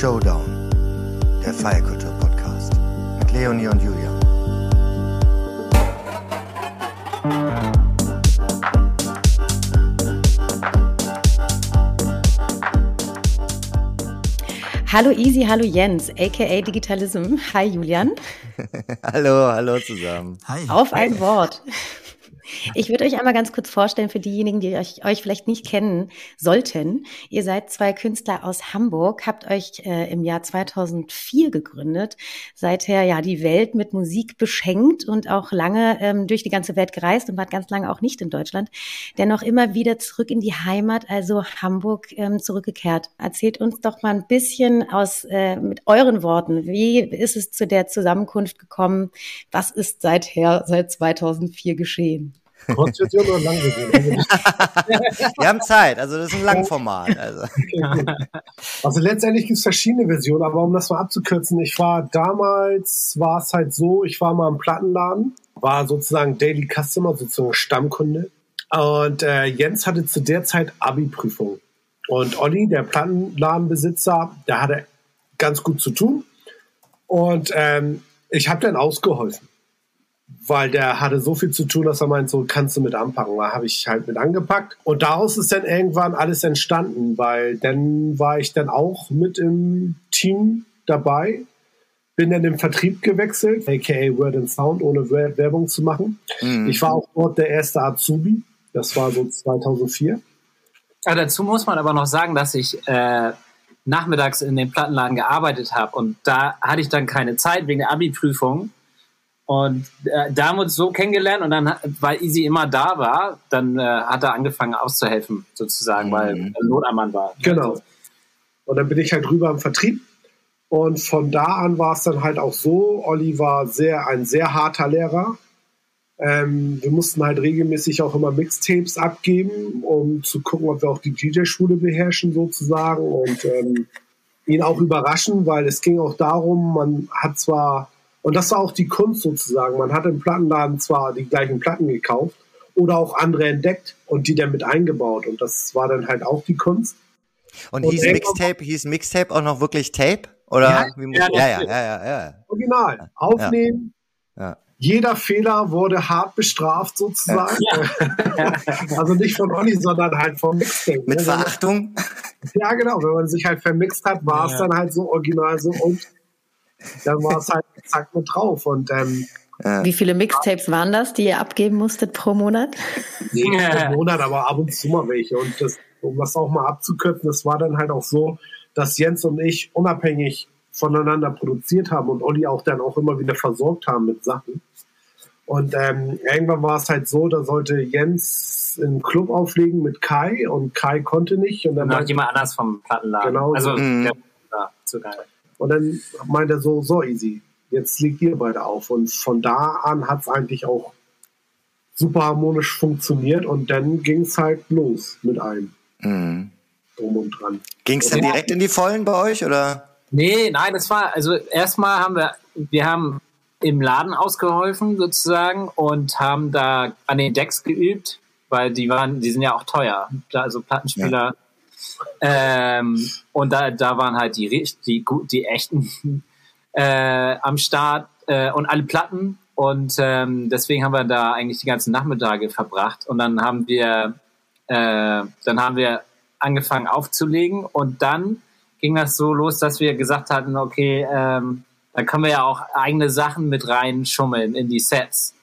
Showdown, der Feierkultur-Podcast mit Leonie und Julia. Hallo Easy, hallo Jens, aka Digitalism. Hi Julian. hallo, hallo zusammen. Hi. Auf ein Wort. Ich würde euch einmal ganz kurz vorstellen für diejenigen, die euch, euch vielleicht nicht kennen sollten. Ihr seid zwei Künstler aus Hamburg, habt euch äh, im Jahr 2004 gegründet, seither ja die Welt mit Musik beschenkt und auch lange ähm, durch die ganze Welt gereist und wart ganz lange auch nicht in Deutschland, dennoch immer wieder zurück in die Heimat, also Hamburg ähm, zurückgekehrt. Erzählt uns doch mal ein bisschen aus äh, mit euren Worten, wie ist es zu der Zusammenkunft gekommen? Was ist seither seit 2004 geschehen? Kurzversion oder Langversion? Wir haben Zeit, also das ist ein Langformat. Also, also letztendlich gibt es verschiedene Versionen, aber um das mal abzukürzen, ich war damals, war es halt so, ich war mal im Plattenladen, war sozusagen Daily Customer, sozusagen Stammkunde. Und äh, Jens hatte zu der Zeit Abi-Prüfung. Und Olli, der Plattenladenbesitzer, der hatte ganz gut zu tun. Und ähm, ich habe dann ausgeholfen weil der hatte so viel zu tun, dass er meint, so kannst du mit anpacken. Da habe ich halt mit angepackt. Und daraus ist dann irgendwann alles entstanden, weil dann war ich dann auch mit im Team dabei. Bin dann im Vertrieb gewechselt, aka Word and Sound, ohne Werbung zu machen. Mhm. Ich war auch dort der erste Azubi. Das war so 2004. Ja, dazu muss man aber noch sagen, dass ich äh, nachmittags in dem Plattenladen gearbeitet habe und da hatte ich dann keine Zeit wegen der Abi-Prüfung und äh, da haben wir uns so kennengelernt und dann, weil Easy immer da war, dann äh, hat er angefangen auszuhelfen, sozusagen, mhm. weil er Notammann war. Genau. Und dann bin ich halt rüber im Vertrieb. Und von da an war es dann halt auch so, Olli war sehr, ein sehr harter Lehrer. Ähm, wir mussten halt regelmäßig auch immer Mixtapes abgeben, um zu gucken, ob wir auch die DJ-Schule beherrschen sozusagen und ähm, ihn auch überraschen, weil es ging auch darum, man hat zwar und das war auch die Kunst sozusagen. Man hat im Plattenladen zwar die gleichen Platten gekauft oder auch andere entdeckt und die dann mit eingebaut. Und das war dann halt auch die Kunst. Und, und hieß Mixtape, hieß Mixtape auch noch wirklich Tape? Oder ja, wie ja, ja, ja, ja, ja, Original. Aufnehmen. Ja. Jeder Fehler wurde hart bestraft sozusagen. also nicht von Olli, sondern halt vom Mixtape. Mit ne? Verachtung? Ja, genau. Wenn man sich halt vermixt hat, war es dann halt so original so und dann war es halt zack mit drauf. Und ähm, wie viele Mixtapes waren das, die ihr abgeben musstet pro Monat? Nee, pro Monat, aber ab und zu mal welche. Und das, um das auch mal abzukürzen, das war dann halt auch so, dass Jens und ich unabhängig voneinander produziert haben und Olli auch dann auch immer wieder versorgt haben mit Sachen. Und ähm, irgendwann war es halt so, da sollte Jens im Club auflegen mit Kai und Kai konnte nicht. Und dann noch jemand anders vom Plattenladen. Genau. Also, mhm. ja, zu geil. Und dann meint er so, so easy, jetzt liegt ihr beide auf. Und von da an hat es eigentlich auch super harmonisch funktioniert und dann ging es halt los mit allem. Mhm. Drum und dran. Ging es dann direkt in die Vollen bei euch oder? Nee, nein, das war, also erstmal haben wir, wir haben im Laden ausgeholfen sozusagen und haben da an den Decks geübt, weil die waren, die sind ja auch teuer. Also Plattenspieler ja. Ähm, und da, da waren halt die, die, die echten äh, am Start äh, und alle Platten. Und ähm, deswegen haben wir da eigentlich die ganzen Nachmittage verbracht. Und dann haben wir, äh, dann haben wir angefangen aufzulegen. Und dann ging das so los, dass wir gesagt hatten, okay, ähm, da können wir ja auch eigene Sachen mit reinschummeln in die Sets.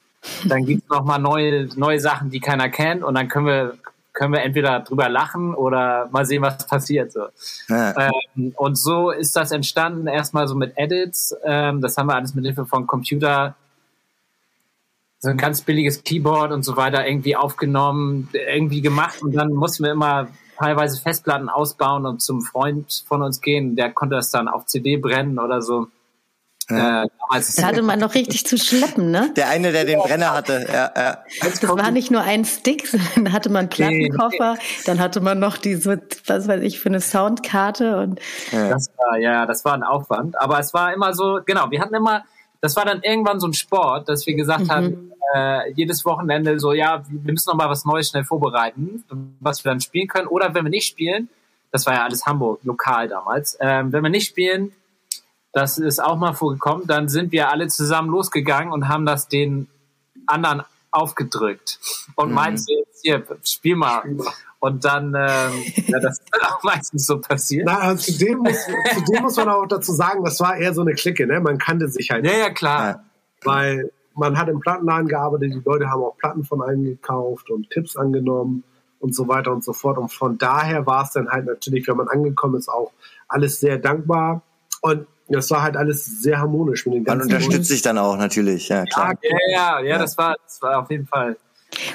Dann gibt's noch mal neue, neue Sachen, die keiner kennt. Und dann können wir können wir entweder drüber lachen oder mal sehen, was passiert. So. Ja. Ähm, und so ist das entstanden, erstmal so mit Edits. Ähm, das haben wir alles mit Hilfe von Computer, so ein ganz billiges Keyboard und so weiter irgendwie aufgenommen, irgendwie gemacht. Und dann mussten wir immer teilweise Festplatten ausbauen und zum Freund von uns gehen. Der konnte das dann auf CD brennen oder so. Ja. Äh, da hatte man noch richtig zu schleppen, ne? Der eine, der den Brenner hatte. Ja, ja. Das war nicht nur ein Stick, sondern hatte man einen Plattenkoffer, dann hatte man noch diese, was weiß ich, für eine Soundkarte und. Ja. Das war, ja, das war ein Aufwand. Aber es war immer so, genau, wir hatten immer, das war dann irgendwann so ein Sport, dass wir gesagt mhm. haben, äh, jedes Wochenende so, ja, wir müssen noch mal was Neues schnell vorbereiten, was wir dann spielen können. Oder wenn wir nicht spielen, das war ja alles Hamburg, lokal damals. Ähm, wenn wir nicht spielen, das ist auch mal vorgekommen, dann sind wir alle zusammen losgegangen und haben das den anderen aufgedrückt und mhm. meinst jetzt hier, spiel mal. Spiel mal. Und dann, ähm, ja, das ist auch meistens so passiert. Na, also zudem, muss, zudem muss man auch dazu sagen, das war eher so eine Clique, ne? Man kannte sich halt. Ja, ja, klar. Weil man hat im Plattenladen gearbeitet, die Leute haben auch Platten von einem gekauft und Tipps angenommen und so weiter und so fort. Und von daher war es dann halt natürlich, wenn man angekommen ist, auch alles sehr dankbar. Und das war halt alles sehr harmonisch mit den ganzen. Man unterstützt sich dann auch natürlich, ja klar. Ja, ja, ja, das war, das war auf jeden Fall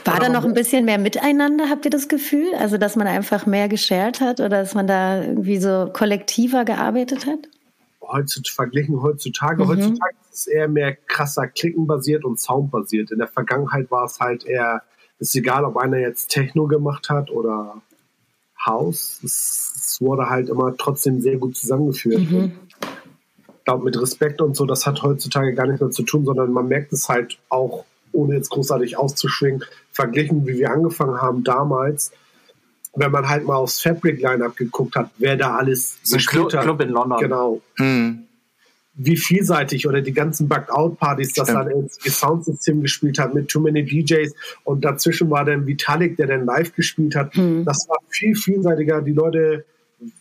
war da noch ein bisschen mehr miteinander, habt ihr das Gefühl? Also, dass man einfach mehr geshared hat oder dass man da irgendwie so kollektiver gearbeitet hat? Heutzutage, verglichen heutzutage, mhm. heutzutage ist es eher mehr krasser klickenbasiert und soundbasiert. In der Vergangenheit war es halt eher, ist egal, ob einer jetzt Techno gemacht hat oder House. Es, es wurde halt immer trotzdem sehr gut zusammengeführt. Mhm. Ich glaube, mit Respekt und so, das hat heutzutage gar nichts mehr zu tun, sondern man merkt es halt auch ohne jetzt großartig auszuschwingen, verglichen, wie wir angefangen haben damals, wenn man halt mal aufs Fabric Lineup geguckt hat, wer da alles so gespielt Club, hat. Club in London. Genau. Hm. Wie vielseitig oder die ganzen Bugged-Out-Partys, das dann ins Soundsystem gespielt hat mit Too Many DJs und dazwischen war dann Vitalik, der dann live gespielt hat. Hm. Das war viel vielseitiger. Die Leute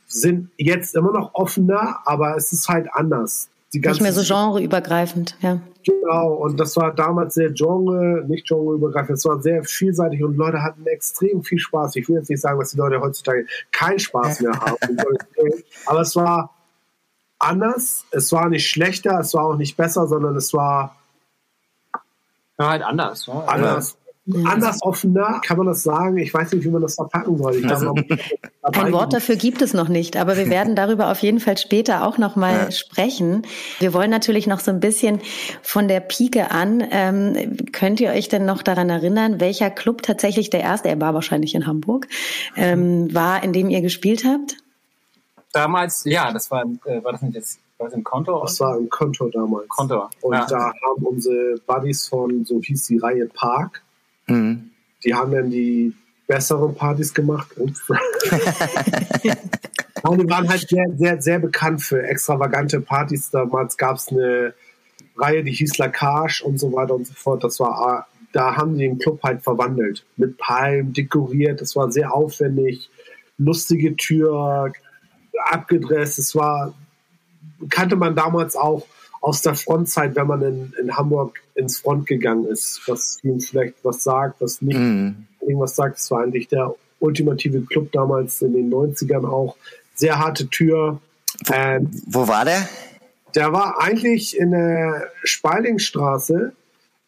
sind jetzt immer noch offener, aber es ist halt anders. Nicht mehr so genreübergreifend, ja. Genau, und das war damals sehr Genre, nicht genreübergreifend, es war sehr vielseitig und Leute hatten extrem viel Spaß. Ich will jetzt nicht sagen, dass die Leute heutzutage keinen Spaß mehr haben, aber es war anders, es war nicht schlechter, es war auch nicht besser, sondern es war ja, halt anders. Ja. Anders anders offener, kann man das sagen? Ich weiß nicht, wie man das verpacken soll. Ich also, ein Wort dafür gibt es noch nicht, aber wir werden darüber auf jeden Fall später auch noch mal ja. sprechen. Wir wollen natürlich noch so ein bisschen von der Pike an. Ähm, könnt ihr euch denn noch daran erinnern, welcher Club tatsächlich der erste, er war wahrscheinlich in Hamburg, ähm, war, in dem ihr gespielt habt? Damals, ja, das war, äh, war das nicht jetzt war das im Konto? Das war im Konto damals. Konto. Und ja. da haben unsere Buddies von, so hieß die Reihe Park, Mhm. Die haben dann die besseren Partys gemacht. Die waren halt sehr, sehr, sehr bekannt für extravagante Partys. Damals gab es eine Reihe, die hieß Lacage und so weiter und so fort. Das war, da haben die den Club halt verwandelt. Mit Palmen dekoriert. Das war sehr aufwendig. Lustige Tür, abgedresst. Es war, kannte man damals auch aus der Frontzeit, wenn man in, in Hamburg ins Front gegangen ist, was ihm vielleicht was sagt, was nicht mm. irgendwas sagt. Es war eigentlich der ultimative Club damals in den 90ern auch. Sehr harte Tür. Wo, ähm, wo war der? Der war eigentlich in der Spaldingstraße.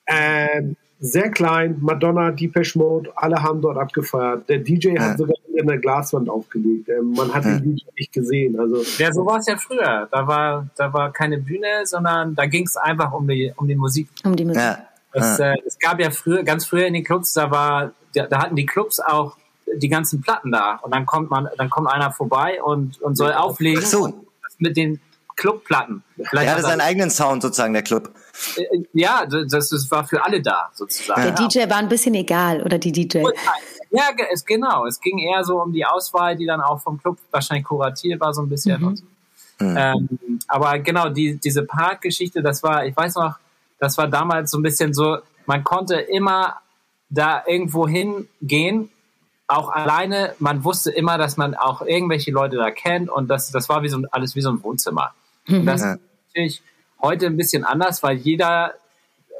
Ähm, sehr klein, Madonna, Depeche Mode, alle haben dort abgefeiert. Der DJ ja. hat sogar in der Glaswand aufgelegt. Ähm, man hat ja. den DJ nicht gesehen. Also, ja, so war es ja früher. Da war, da war keine Bühne, sondern da ging es einfach um die, um die Musik. Um die Musik. Ja. Es, äh, es gab ja früher, ganz früher in den Clubs, da war, da, da hatten die Clubs auch die ganzen Platten da. Und dann kommt man, dann kommt einer vorbei und, und soll auflegen. Ach so. mit den Clubplatten. Vielleicht er hatte seinen eigenen Sound sozusagen, der Club. Äh, ja, das, das war für alle da sozusagen. Der DJ war ein bisschen egal, oder die DJ? Ja, es, genau. Es ging eher so um die Auswahl, die dann auch vom Club wahrscheinlich kuratiert war, so ein bisschen. Mhm. So. Mhm. Ähm, aber genau, die, diese Parkgeschichte, das war, ich weiß noch, das war damals so ein bisschen so, man konnte immer da irgendwo hingehen auch alleine, man wusste immer, dass man auch irgendwelche Leute da kennt und das, das war wie so, alles wie so ein Wohnzimmer. Mhm. Das ist natürlich heute ein bisschen anders, weil jeder,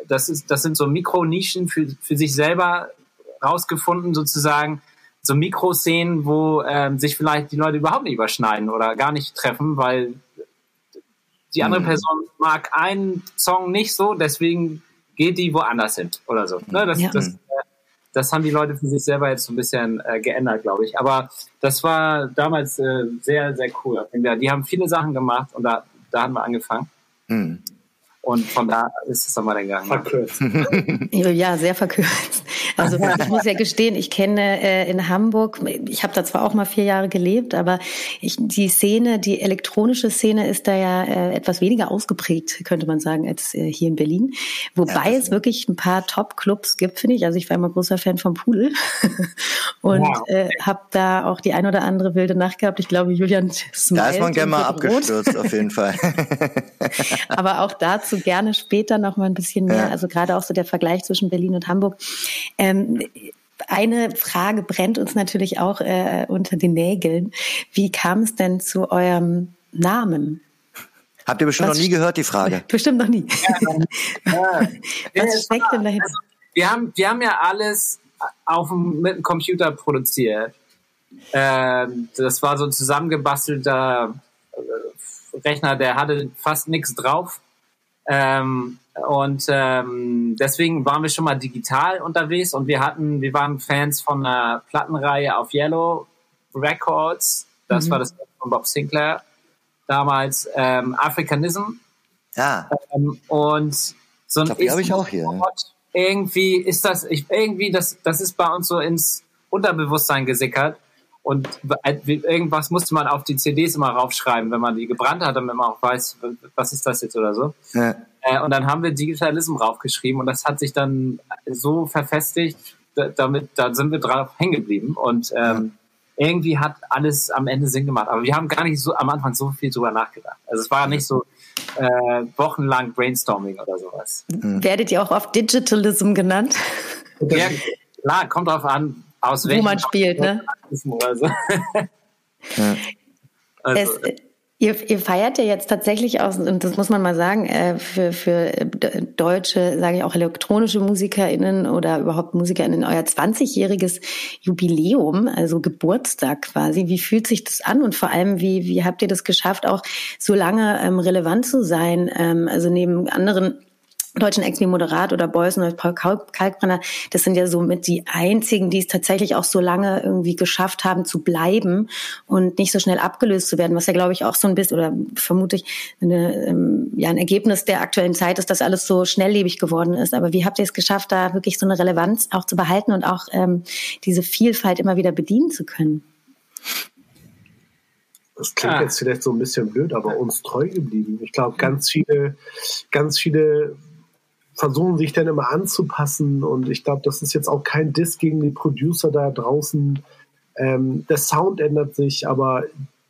das ist, das sind so Mikronischen für, für sich selber rausgefunden, sozusagen, so Mikroszenen, wo ähm, sich vielleicht die Leute überhaupt nicht überschneiden oder gar nicht treffen, weil die andere mhm. Person mag einen Song nicht so, deswegen geht die woanders hin oder so. Ne? Das, ja. das, äh, das haben die Leute für sich selber jetzt so ein bisschen äh, geändert, glaube ich. Aber das war damals äh, sehr, sehr cool. Die haben viele Sachen gemacht und da da haben wir angefangen. Mhm. Und von da ist es dann mal gegangen. Verkürzt. ja, sehr verkürzt. Also ich muss ja gestehen, ich kenne äh, in Hamburg, ich habe da zwar auch mal vier Jahre gelebt, aber ich, die Szene, die elektronische Szene ist da ja äh, etwas weniger ausgeprägt, könnte man sagen, als äh, hier in Berlin. Wobei ja, es wirklich ein paar Top-Clubs gibt, finde ich. Also ich war immer großer Fan vom Pudel und wow. äh, habe da auch die ein oder andere wilde Nacht gehabt. Ich glaube, Julian Da ist man gerne mal abgestürzt, auf jeden Fall. aber auch dazu gerne später noch mal ein bisschen mehr. Ja. Also gerade auch so der Vergleich zwischen Berlin und Hamburg. Ähm, eine Frage brennt uns natürlich auch äh, unter den Nägeln. Wie kam es denn zu eurem Namen? Habt ihr bestimmt Was noch nie gehört, die Frage? Bestimmt noch nie. Ja, ja. Was steckt denn dahinter? Also, wir, haben, wir haben ja alles auf, mit dem Computer produziert. Ähm, das war so ein zusammengebastelter äh, Rechner, der hatte fast nichts drauf. Ähm, und ähm, deswegen waren wir schon mal digital unterwegs und wir hatten, wir waren Fans von einer Plattenreihe auf Yellow Records. Das mhm. war das von Bob Sinclair damals. Ähm, Africanism. Ja. Ähm, und so ein habe ich auch hier. Irgendwie ist das, ich, irgendwie das, das ist bei uns so ins Unterbewusstsein gesickert. Und irgendwas musste man auf die CDs immer raufschreiben, wenn man die gebrannt hat, damit man auch weiß, was ist das jetzt oder so. Ja. Äh, und dann haben wir Digitalism raufgeschrieben und das hat sich dann so verfestigt, damit, da sind wir drauf hängen geblieben. Und ähm, ja. irgendwie hat alles am Ende Sinn gemacht. Aber wir haben gar nicht so am Anfang so viel drüber nachgedacht. Also es war nicht so äh, wochenlang Brainstorming oder sowas. Mhm. Werdet ihr auch oft Digitalism genannt? Ja, klar, kommt drauf an, aus Wo man spielt, ne? Also. ja. also. Es, Ihr, ihr feiert ja jetzt tatsächlich aus, und das muss man mal sagen, äh, für, für deutsche, sage ich auch elektronische MusikerInnen oder überhaupt MusikerInnen euer 20-jähriges Jubiläum, also Geburtstag quasi. Wie fühlt sich das an und vor allem, wie, wie habt ihr das geschafft, auch so lange ähm, relevant zu sein? Ähm, also neben anderen deutschen Ex wie Moderat oder Beusen oder Paul Kalkbrenner, das sind ja so mit die einzigen, die es tatsächlich auch so lange irgendwie geschafft haben zu bleiben und nicht so schnell abgelöst zu werden, was ja glaube ich auch so ein bisschen oder vermute ich eine, ähm, ja ein Ergebnis der aktuellen Zeit ist, dass alles so schnelllebig geworden ist. Aber wie habt ihr es geschafft, da wirklich so eine Relevanz auch zu behalten und auch ähm, diese Vielfalt immer wieder bedienen zu können? Das klingt ah. jetzt vielleicht so ein bisschen blöd, aber uns treu geblieben. Ich glaube, ganz viele, ganz viele versuchen sich dann immer anzupassen und ich glaube, das ist jetzt auch kein Diss gegen die Producer da draußen. Ähm, der Sound ändert sich, aber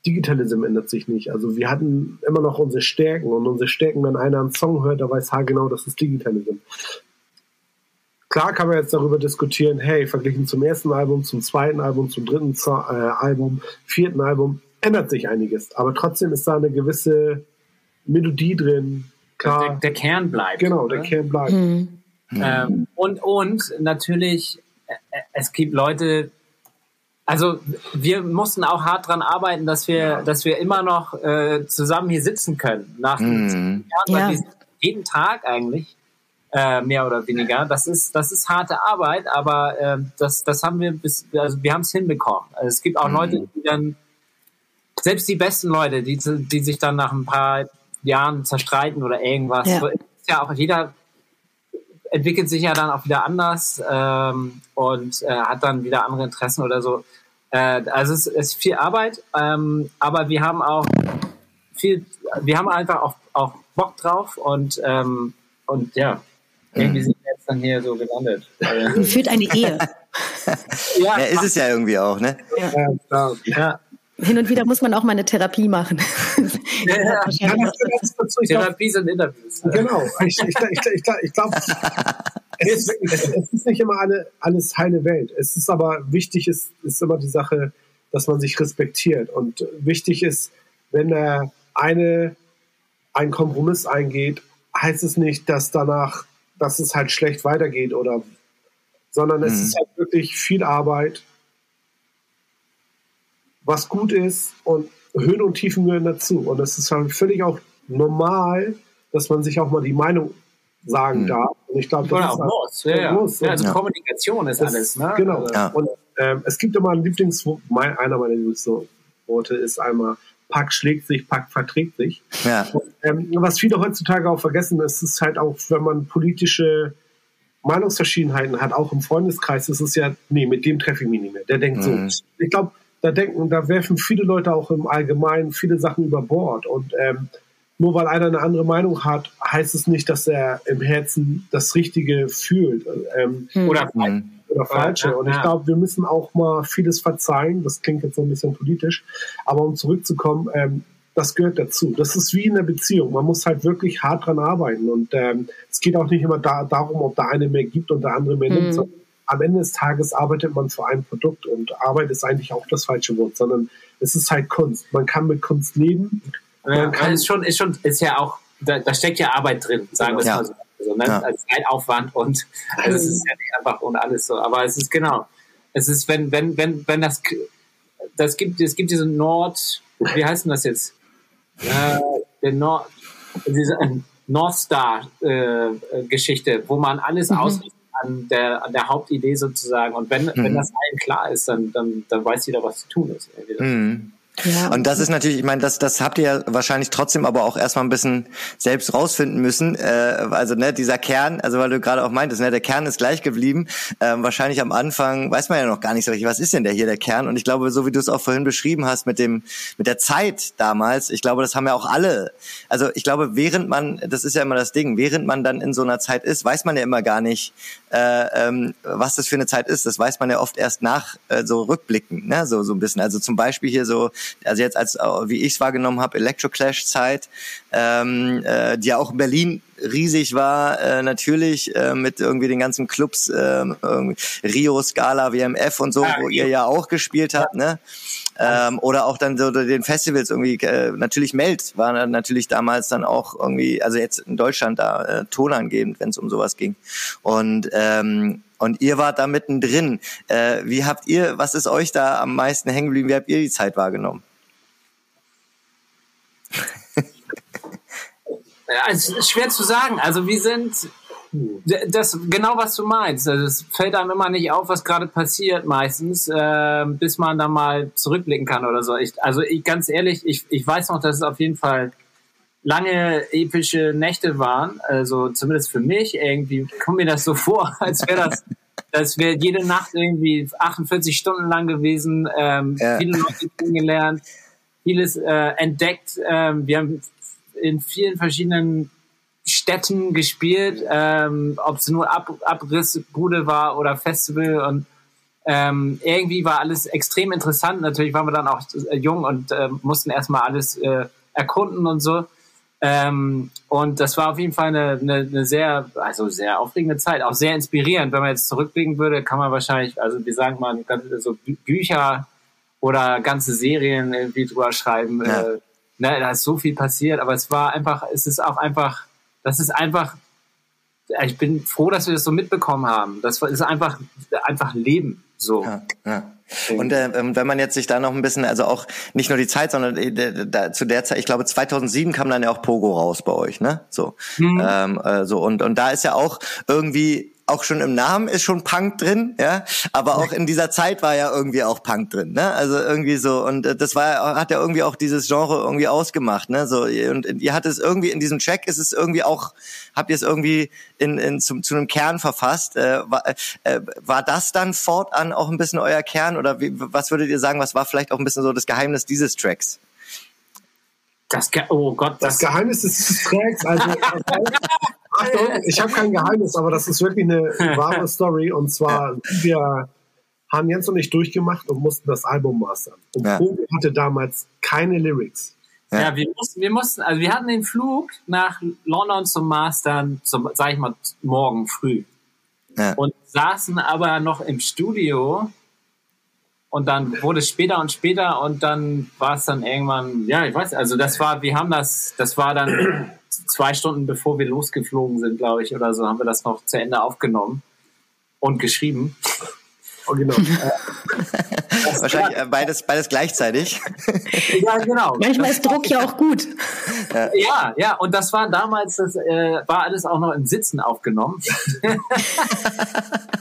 Digitalism ändert sich nicht. Also wir hatten immer noch unsere Stärken und unsere Stärken, wenn einer einen Song hört, da weiß genau, das ist Digitalism. Klar kann man jetzt darüber diskutieren, hey, verglichen zum ersten Album, zum zweiten Album, zum dritten äh, Album, vierten Album, ändert sich einiges. Aber trotzdem ist da eine gewisse Melodie drin, klar. Der, der, Kern bleibt. Genau, der? Kern bleibt. Mhm. Ähm, und, und natürlich, äh, es gibt Leute, also wir mussten auch hart dran arbeiten, dass wir, ja. dass wir immer noch äh, zusammen hier sitzen können. Nach mhm. Jahren, ja. jeden Tag eigentlich. Äh, mehr oder weniger. Das ist, das ist harte Arbeit, aber äh, das, das haben wir bis, also wir haben es hinbekommen. Also es gibt auch mhm. Leute, die dann, selbst die besten Leute, die, die sich dann nach ein paar Jahren zerstreiten oder irgendwas. Ja. So ist ja auch jeder entwickelt sich ja dann auch wieder anders ähm, und äh, hat dann wieder andere Interessen oder so. Äh, also es ist viel Arbeit, ähm, aber wir haben auch viel, wir haben einfach auch, auch Bock drauf und, ähm, und ja, irgendwie sind wir jetzt dann hier so gelandet. Wie führt eine Ehe? ja, ja, ist es ja irgendwie auch, ne? Ja, ja hin und wieder muss man auch mal eine Therapie machen. Ja, ja, ja, Therapie sind Interviews. Genau. Ich, ich, ich, ich, ich glaube, es, es, ist nicht immer alle, alles heile Welt. Es ist aber wichtig, ist, ist immer die Sache, dass man sich respektiert. Und wichtig ist, wenn der eine einen Kompromiss eingeht, heißt es nicht, dass danach, dass es halt schlecht weitergeht oder, sondern es mhm. ist halt wirklich viel Arbeit was gut ist und Höhen und Tiefen gehören dazu. Und es ist halt völlig auch normal, dass man sich auch mal die Meinung sagen mhm. darf. Und ich glaube, das ist auch halt muss. Ja, ja. muss. ja, also ja. Kommunikation ist das, alles. Ne? Genau. Ja. Und ähm, es gibt immer ein Lieblings, mein, einer meiner Lieblingsworte ist einmal Pack schlägt sich, Pack verträgt sich. Ja. Und, ähm, was viele heutzutage auch vergessen, ist, ist halt auch, wenn man politische Meinungsverschiedenheiten hat, auch im Freundeskreis, ist es ja, nee, mit dem treffe ich mich nicht mehr. Der denkt mhm. so. Ich glaube, da denken, da werfen viele Leute auch im Allgemeinen viele Sachen über Bord. Und ähm, nur weil einer eine andere Meinung hat, heißt es nicht, dass er im Herzen das Richtige fühlt. Ähm, mhm. Oder, mhm. oder falsche. Und ich glaube, wir müssen auch mal vieles verzeihen. Das klingt jetzt so ein bisschen politisch. Aber um zurückzukommen, ähm, das gehört dazu. Das ist wie in einer Beziehung. Man muss halt wirklich hart dran arbeiten. Und ähm, es geht auch nicht immer da, darum, ob der eine mehr gibt und der andere mehr nimmt. Mhm. Am Ende des Tages arbeitet man für ein Produkt und Arbeit ist eigentlich auch das falsche Wort, sondern es ist halt Kunst. Man kann mit Kunst leben. Man kann ist schon, ist schon, ist ja auch, da, da steckt ja Arbeit drin, sagen wir es ja. mal so. Also, ne? ja. Als Zeitaufwand und also es ist ja nicht einfach und alles so. Aber es ist genau. Es ist, wenn, wenn, wenn, wenn das, das gibt, es gibt diese Nord, wie heißt denn das jetzt? äh, der Nord, diese äh, North Star äh, Geschichte, wo man alles mhm. ausrichtet an der, an der Hauptidee sozusagen. Und wenn, mhm. wenn das allen klar ist, dann, dann, dann weiß jeder, was zu tun ist. Mhm. Ja. Und das ist natürlich, ich meine, das, das habt ihr ja wahrscheinlich trotzdem aber auch erstmal ein bisschen selbst rausfinden müssen. Äh, also ne, dieser Kern, also weil du gerade auch meintest, ne, der Kern ist gleich geblieben. Ähm, wahrscheinlich am Anfang weiß man ja noch gar nicht so richtig, was ist denn der hier der Kern? Und ich glaube, so wie du es auch vorhin beschrieben hast mit dem mit der Zeit damals, ich glaube, das haben ja auch alle. Also ich glaube, während man, das ist ja immer das Ding, während man dann in so einer Zeit ist, weiß man ja immer gar nicht, äh, ähm, was das für eine Zeit ist. Das weiß man ja oft erst nach äh, so rückblicken, ne, so so ein bisschen. Also zum Beispiel hier so also jetzt als, wie ich es wahrgenommen habe, Electroclash-Zeit, ähm, äh, die ja auch in Berlin riesig war, äh, natürlich äh, mit irgendwie den ganzen Clubs, äh, Rio, Scala, WMF und so, ja, wo ihr ja auch gespielt habt, ne? Ähm, oder auch dann so den Festivals irgendwie, äh, natürlich Meld war natürlich damals dann auch irgendwie, also jetzt in Deutschland da äh, tonangebend, wenn es um sowas ging. Und ähm, und ihr wart da mittendrin. Äh, wie habt ihr, was ist euch da am meisten hängen geblieben? Wie habt ihr die Zeit wahrgenommen? Ja, es ist schwer zu sagen. Also wir sind das genau was du meinst. Also es fällt einem immer nicht auf, was gerade passiert meistens, äh, bis man da mal zurückblicken kann oder so. Ich, also ich ganz ehrlich, ich, ich weiß noch, dass es auf jeden Fall lange epische Nächte waren. Also zumindest für mich irgendwie kommt mir das so vor, als wäre das das wäre jede Nacht irgendwie 48 Stunden lang gewesen. Ähm, ja. Viele Leute kennengelernt, vieles äh, entdeckt. Ähm, wir haben in vielen verschiedenen Städten gespielt, ähm, ob es nur Ab Abrissbude war oder Festival und ähm, irgendwie war alles extrem interessant. Natürlich waren wir dann auch äh, jung und äh, mussten erstmal alles äh, erkunden und so. Ähm, und das war auf jeden Fall eine, eine, eine sehr, also sehr aufregende Zeit, auch sehr inspirierend. Wenn man jetzt zurückblicken würde, kann man wahrscheinlich, also wir sagen mal, so Bücher oder ganze Serien irgendwie drüber schreiben. Ja. Äh, ne, da ist so viel passiert, aber es war einfach, es ist auch einfach, das ist einfach, ich bin froh, dass wir das so mitbekommen haben. Das ist einfach, einfach Leben, so. Ja, ja. Und äh, ähm, wenn man jetzt sich da noch ein bisschen, also auch nicht nur die Zeit, sondern äh, da, zu der Zeit, ich glaube 2007 kam dann ja auch Pogo raus bei euch, ne? So, mhm. ähm, äh, so und und da ist ja auch irgendwie auch schon im Namen ist schon Punk drin, ja, aber auch in dieser Zeit war ja irgendwie auch Punk drin, ne? Also irgendwie so und äh, das war hat ja irgendwie auch dieses Genre irgendwie ausgemacht, ne? So und ihr hattet es irgendwie in diesem Track ist es irgendwie auch habt ihr es irgendwie in, in zum, zu einem Kern verfasst. Äh, war, äh, war das dann fortan auch ein bisschen euer Kern oder wie, was würdet ihr sagen, was war vielleicht auch ein bisschen so das Geheimnis dieses Tracks? Das Ge oh Gott, das, das Geheimnis des Tracks, also Achtung, ich habe kein Geheimnis, aber das ist wirklich eine wahre Story. Und zwar, wir haben Jens und ich durchgemacht und mussten das Album mastern. Und ja. Vogel hatte damals keine Lyrics. Ja, ja, wir, mussten, wir mussten, also wir hatten den Flug nach London zum Mastern, zum, sag ich mal, morgen früh. Ja. Und saßen aber noch im Studio und dann wurde es später und später und dann war es dann irgendwann, ja, ich weiß, also das war, wir haben das, das war dann zwei Stunden bevor wir losgeflogen sind, glaube ich, oder so, haben wir das noch zu Ende aufgenommen und geschrieben. Oh, genau. Wahrscheinlich äh, beides, beides gleichzeitig. ja, genau. Manchmal ist Druck ja auch gut. Ja, ja, und das war damals, das äh, war alles auch noch im Sitzen aufgenommen.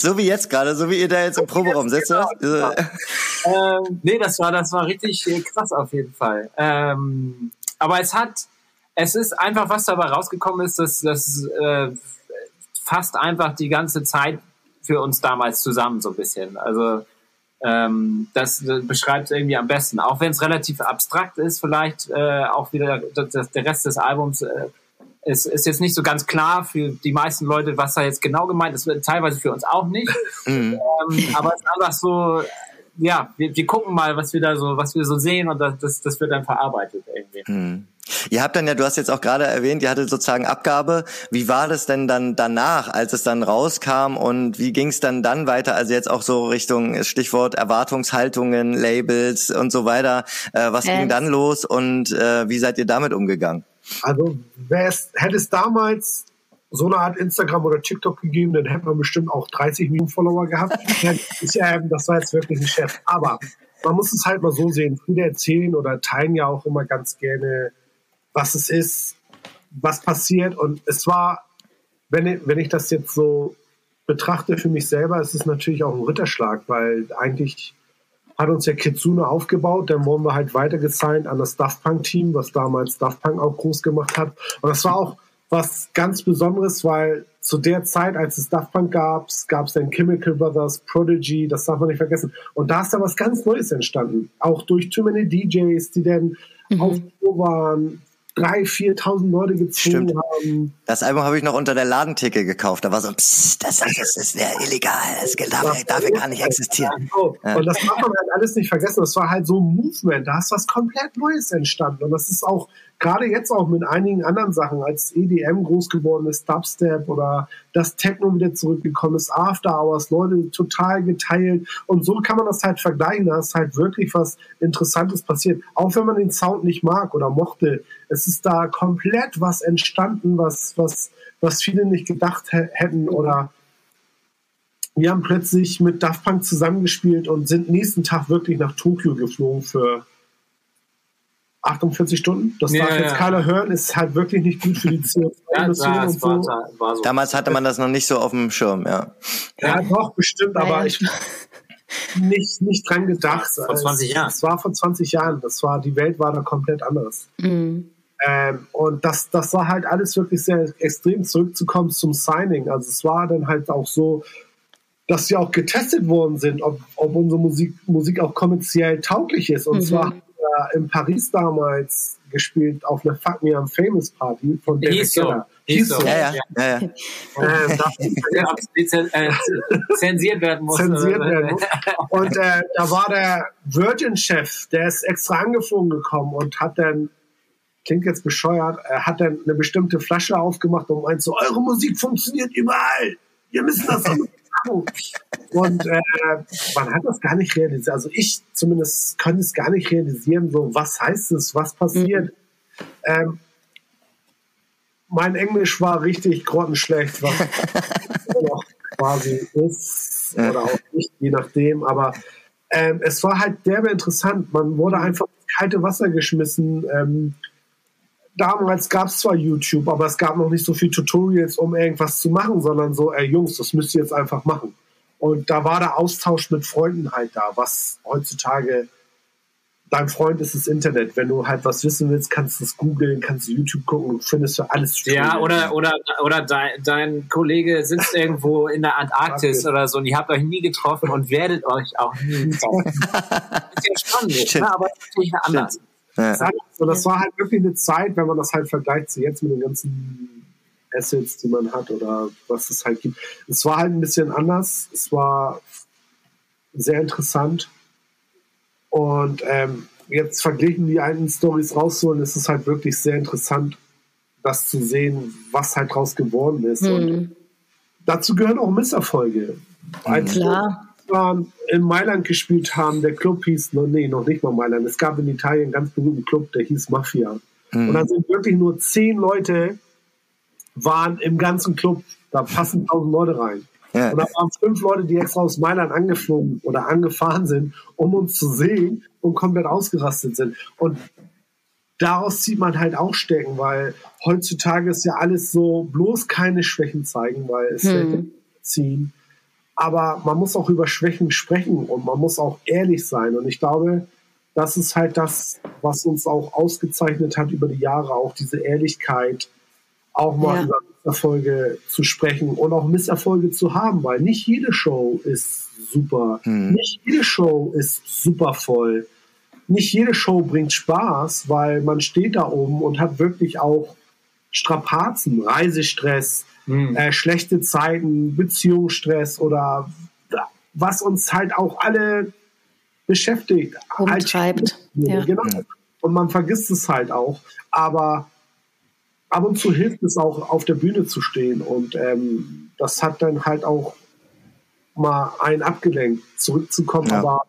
so wie jetzt gerade, so wie ihr da jetzt im Proberaum sitzt. Genau, genau. ähm, nee, das war, das war richtig krass auf jeden Fall. Ähm, aber es hat, es ist einfach, was dabei rausgekommen ist, dass, dass äh, fasst einfach die ganze Zeit für uns damals zusammen so ein bisschen. Also ähm, das, das beschreibt es irgendwie am besten. Auch wenn es relativ abstrakt ist, vielleicht äh, auch wieder das, das, der Rest des Albums äh, ist, ist jetzt nicht so ganz klar für die meisten Leute, was da jetzt genau gemeint ist. Teilweise für uns auch nicht. Mhm. Ähm, aber es ist einfach so, ja, wir, wir gucken mal, was wir da so, was wir so sehen und das, das wird dann verarbeitet irgendwie. Mhm. Ihr habt dann ja, du hast jetzt auch gerade erwähnt, ihr hattet sozusagen Abgabe. Wie war das denn dann danach, als es dann rauskam und wie ging es dann dann weiter? Also jetzt auch so Richtung Stichwort Erwartungshaltungen, Labels und so weiter. Äh, was äh. ging dann los und äh, wie seid ihr damit umgegangen? Also hätte es damals so eine Art Instagram oder TikTok gegeben, dann hätten wir bestimmt auch 30 Millionen Follower gehabt. ich, äh, das war jetzt wirklich ein Chef. Aber man muss es halt mal so sehen. Viele erzählen oder teilen ja auch immer ganz gerne was es ist, was passiert. Und es war, wenn ich, wenn ich das jetzt so betrachte für mich selber, ist es natürlich auch ein Ritterschlag, weil eigentlich hat uns ja Kitsune aufgebaut, dann wurden wir halt weiter gesigned an das Daft Punk Team, was damals Daft Punk auch groß gemacht hat. Und das war auch was ganz Besonderes, weil zu der Zeit, als es Daft Punk gab, gab es dann Chemical Brothers, Prodigy, das darf man nicht vergessen. Und da ist da was ganz Neues entstanden. Auch durch Too Many DJs, die dann mhm. auf Tour waren, drei, viertausend Leute gezogen Stimmt. haben. Das Album habe ich noch unter der Ladentheke gekauft. Da war so, psst, das, das ist ja illegal, das darf, darf ja gar nicht existieren. So. Ja. Und das darf man halt alles nicht vergessen. Das war halt so ein Movement. Da ist was komplett Neues entstanden. Und das ist auch gerade jetzt auch mit einigen anderen Sachen, als EDM groß geworden ist, Dubstep oder das Techno wieder zurückgekommen ist, After Hours, Leute total geteilt. Und so kann man das halt vergleichen. Da ist halt wirklich was Interessantes passiert. Auch wenn man den Sound nicht mag oder mochte. Es ist da komplett was entstanden, was, was, was viele nicht gedacht hätten oder wir haben plötzlich mit Daft Punk zusammengespielt und sind nächsten Tag wirklich nach Tokio geflogen für 48 Stunden. Das ja, darf jetzt ja. keiner hören, ist halt wirklich nicht gut für die CO2-Emissionen ja, und so. War, war so. Damals hatte man das noch nicht so auf dem Schirm, ja. Ja, doch, bestimmt, aber ich nicht, nicht dran gedacht. Vor 20 Jahren. Es war vor 20 Jahren. Das war, die Welt war da komplett anders. Mhm. Ähm, und das, das war halt alles wirklich sehr extrem zurückzukommen zum Signing. Also es war dann halt auch so, dass wir auch getestet worden sind, ob, ob unsere Musik, Musik auch kommerziell tauglich ist. Und mhm. zwar äh, in Paris damals gespielt auf einer Fuck Me I'm Famous Party von David Hieß so. Hieß so. Ja, ja. ja, ja. Äh, zensiert werden muss. Zensiert werden muss. Und äh, da war der Virgin-Chef, der ist extra angeflogen gekommen und hat dann klingt jetzt bescheuert, er hat dann eine bestimmte Flasche aufgemacht und meint so, eure Musik funktioniert überall. Wir müssen das und äh, man hat das gar nicht realisiert. Also ich zumindest konnte es gar nicht realisieren, so was heißt es, was passiert. Mhm. Ähm, mein Englisch war richtig grottenschlecht, was noch quasi ist oder auch nicht, je nachdem. Aber ähm, es war halt derbe interessant. Man wurde einfach ins kalte Wasser geschmissen. Ähm, damals gab es zwar YouTube, aber es gab noch nicht so viele Tutorials, um irgendwas zu machen, sondern so, ey Jungs, das müsst ihr jetzt einfach machen. Und da war der Austausch mit Freunden halt da, was heutzutage dein Freund ist das Internet. Wenn du halt was wissen willst, kannst du es googeln, kannst du YouTube gucken und findest du alles. Ja, oder, oder, oder dein, dein Kollege sitzt irgendwo in der Antarktis oder so und ihr habt euch nie getroffen und werdet euch auch nie getroffen. ist ja spannend, ne? aber natürlich anders. Ja. So, das war halt wirklich eine Zeit, wenn man das halt vergleicht zu jetzt mit den ganzen Assets, die man hat oder was es halt gibt. Es war halt ein bisschen anders. Es war sehr interessant. Und ähm, jetzt verglichen die alten Stories rauszuholen, ist es halt wirklich sehr interessant, das zu sehen, was halt draus geworden ist. Hm. Und dazu gehören auch Misserfolge. Als Klar waren, in Mailand gespielt haben, der Club hieß, nee, noch nicht mal Mailand. Es gab in Italien einen ganz berühmten Club, der hieß Mafia. Mhm. Und da sind wirklich nur zehn Leute waren im ganzen Club. Da passen tausend Leute rein. Ja. Und da waren fünf Leute, die extra aus Mailand angeflogen oder angefahren sind, um uns zu sehen und komplett ausgerastet sind. Und daraus zieht man halt auch Stecken, weil heutzutage ist ja alles so bloß keine Schwächen zeigen, weil es hm. ziehen. Aber man muss auch über Schwächen sprechen und man muss auch ehrlich sein. Und ich glaube, das ist halt das, was uns auch ausgezeichnet hat über die Jahre, auch diese Ehrlichkeit, auch mal ja. über Misserfolge zu sprechen und auch Misserfolge zu haben, weil nicht jede Show ist super. Mhm. Nicht jede Show ist super voll. Nicht jede Show bringt Spaß, weil man steht da oben und hat wirklich auch Strapazen, Reisestress, mhm. äh, schlechte Zeiten, Beziehungsstress oder was uns halt auch alle beschäftigt. Umtreibt. Halt, ja. Genau. Und man vergisst es halt auch. Aber ab und zu hilft es auch, auf der Bühne zu stehen. Und ähm, das hat dann halt auch mal einen abgelenkt, zurückzukommen. Ja. Aber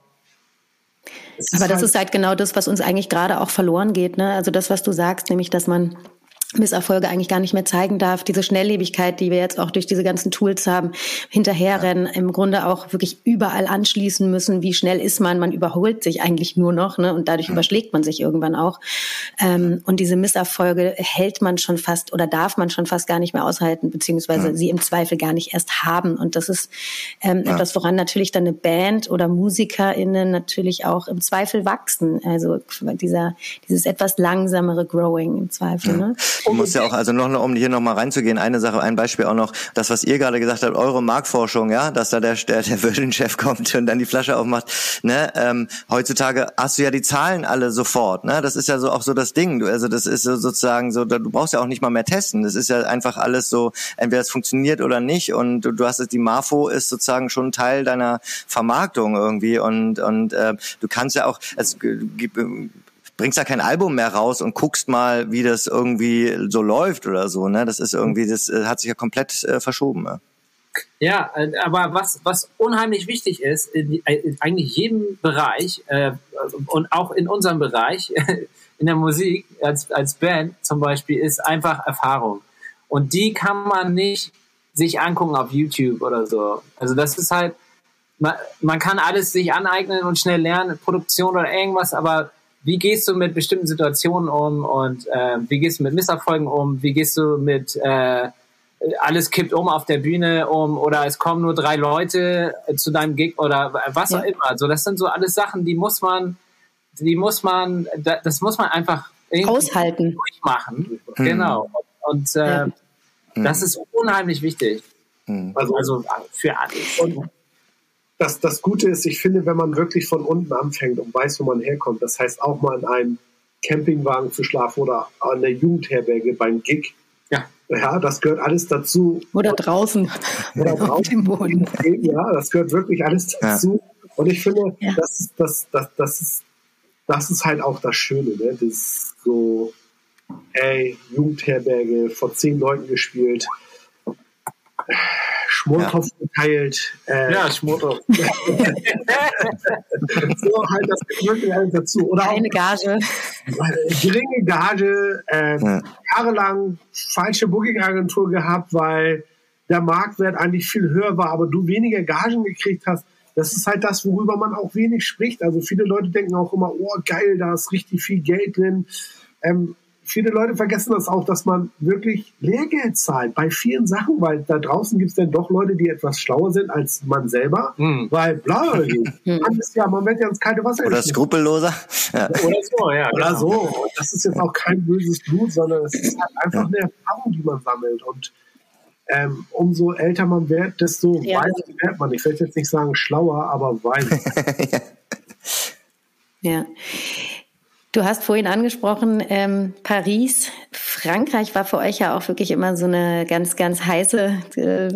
aber das halt ist halt genau das, was uns eigentlich gerade auch verloren geht. Ne? Also das, was du sagst, nämlich, dass man Misserfolge eigentlich gar nicht mehr zeigen darf. Diese Schnelllebigkeit, die wir jetzt auch durch diese ganzen Tools haben, hinterherrennen, im Grunde auch wirklich überall anschließen müssen. Wie schnell ist man? Man überholt sich eigentlich nur noch ne? und dadurch überschlägt man sich irgendwann auch. Ähm, und diese Misserfolge hält man schon fast oder darf man schon fast gar nicht mehr aushalten, beziehungsweise mhm. sie im Zweifel gar nicht erst haben. Und das ist ähm, ja. etwas, woran natürlich dann eine Band oder MusikerInnen natürlich auch im Zweifel wachsen. Also dieser, dieses etwas langsamere Growing im Zweifel. Mhm. Ne? Ich muss ja auch, also noch, um hier nochmal reinzugehen, eine Sache, ein Beispiel auch noch, das, was ihr gerade gesagt habt, eure Marktforschung, ja, dass da der, der, der Virgin-Chef kommt und dann die Flasche aufmacht, ne, ähm, heutzutage hast du ja die Zahlen alle sofort, ne, das ist ja so auch so das Ding, du, also das ist so sozusagen so, du brauchst ja auch nicht mal mehr testen, das ist ja einfach alles so, entweder es funktioniert oder nicht. Und du, du hast es, die Marfo ist sozusagen schon Teil deiner Vermarktung irgendwie. Und, und äh, du kannst ja auch, es gibt bringst da kein Album mehr raus und guckst mal, wie das irgendwie so läuft oder so. Ne? Das ist irgendwie, das äh, hat sich ja komplett äh, verschoben. Ja. Ja, äh, aber was, was unheimlich wichtig ist, in, in eigentlich jedem Bereich äh, und auch in unserem Bereich, in der Musik als, als Band zum Beispiel, ist einfach Erfahrung. Und die kann man nicht sich angucken auf YouTube oder so. Also das ist halt, man, man kann alles sich aneignen und schnell lernen, Produktion oder irgendwas, aber wie gehst du mit bestimmten Situationen um und äh, wie gehst du mit Misserfolgen um? Wie gehst du mit äh, alles kippt um auf der Bühne um oder es kommen nur drei Leute zu deinem Gig oder was auch immer. Also das sind so alles Sachen, die muss man, die muss man, das muss man einfach aushalten, durchmachen. Mhm. Genau. Und äh, ja. das ist unheimlich wichtig. Mhm. Also, also für alles. Und das, das Gute ist, ich finde, wenn man wirklich von unten anfängt und weiß, wo man herkommt, das heißt auch mal in einem Campingwagen zu schlafen oder an der Jugendherberge beim Gig. Ja. Ja, das gehört alles dazu. Oder draußen. Oder draußen. Auf dem Boden. Ja, das gehört wirklich alles dazu. Ja. Und ich finde, ja. das, ist, das, das, das, ist, das ist halt auch das Schöne. Ne? Das ist so, ey, Jugendherberge, vor zehn Leuten gespielt Schmortopf ja. geteilt. Äh, ja, Schmortopf. so halt, das gehört wirklich alles dazu. Oder Keine Gage. Geringe Gage, äh, ja. jahrelang falsche Booking-Agentur gehabt, weil der Marktwert eigentlich viel höher war, aber du weniger Gagen gekriegt hast. Das ist halt das, worüber man auch wenig spricht. Also viele Leute denken auch immer, oh geil, da ist richtig viel Geld drin. Ähm, viele Leute vergessen das auch, dass man wirklich Lehrgeld zahlt bei vielen Sachen, weil da draußen gibt es dann doch Leute, die etwas schlauer sind als man selber, mhm. weil bla, man ist ja, man wird ja ins kalte Wasser Oder skrupelloser. Ja. Oder so, ja. Oder genau. so. Und das ist jetzt auch kein böses Blut, sondern es ist halt einfach eine Erfahrung, die man sammelt und ähm, umso älter man wird, desto ja. weiser wird man. Ich will jetzt nicht sagen schlauer, aber weiser. ja. Du hast vorhin angesprochen, ähm, Paris, Frankreich war für euch ja auch wirklich immer so eine ganz, ganz heiße, äh,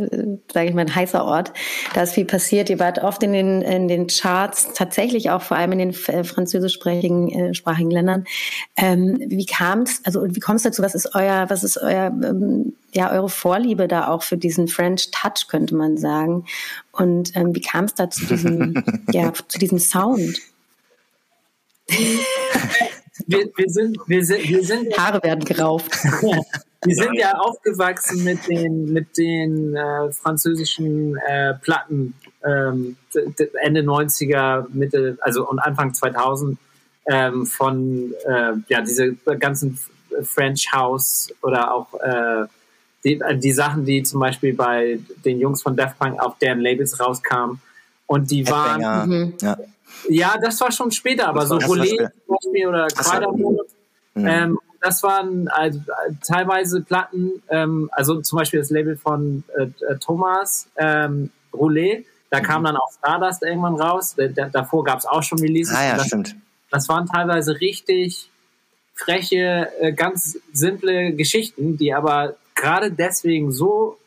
sage ich mal, ein heißer Ort. Da ist viel passiert. Ihr wart oft in den, in den Charts, tatsächlich auch vor allem in den äh, französischsprachigen äh, sprachigen Ländern. Ähm, wie kam es, also wie kommt es dazu? Was ist euer, was ist euer, ähm, ja, eure Vorliebe da auch für diesen French Touch, könnte man sagen? Und ähm, wie kam es da zu diesem, ja, zu diesem Sound? wir, wir, sind, wir, sind, wir sind Haare werden gerauft. wir sind ja aufgewachsen mit den, mit den äh, französischen äh, Platten ähm, Ende 90er, Mitte, also und Anfang 2000 ähm, von äh, ja diese ganzen French House oder auch äh, die, die Sachen, die zum Beispiel bei den Jungs von Def Punk auf deren Labels rauskamen. Und die waren, mhm. ja. Ja, das war schon später, aber so Rolé zum Beispiel oder Quadermond, mhm. ähm, das waren also, teilweise Platten, ähm, also zum Beispiel das Label von äh, äh Thomas ähm, Roulet, da mhm. kam dann auch Stardust irgendwann raus. D davor gab es auch schon Releases. Ah ja, das, stimmt. Das waren teilweise richtig freche, äh, ganz simple Geschichten, die aber gerade deswegen so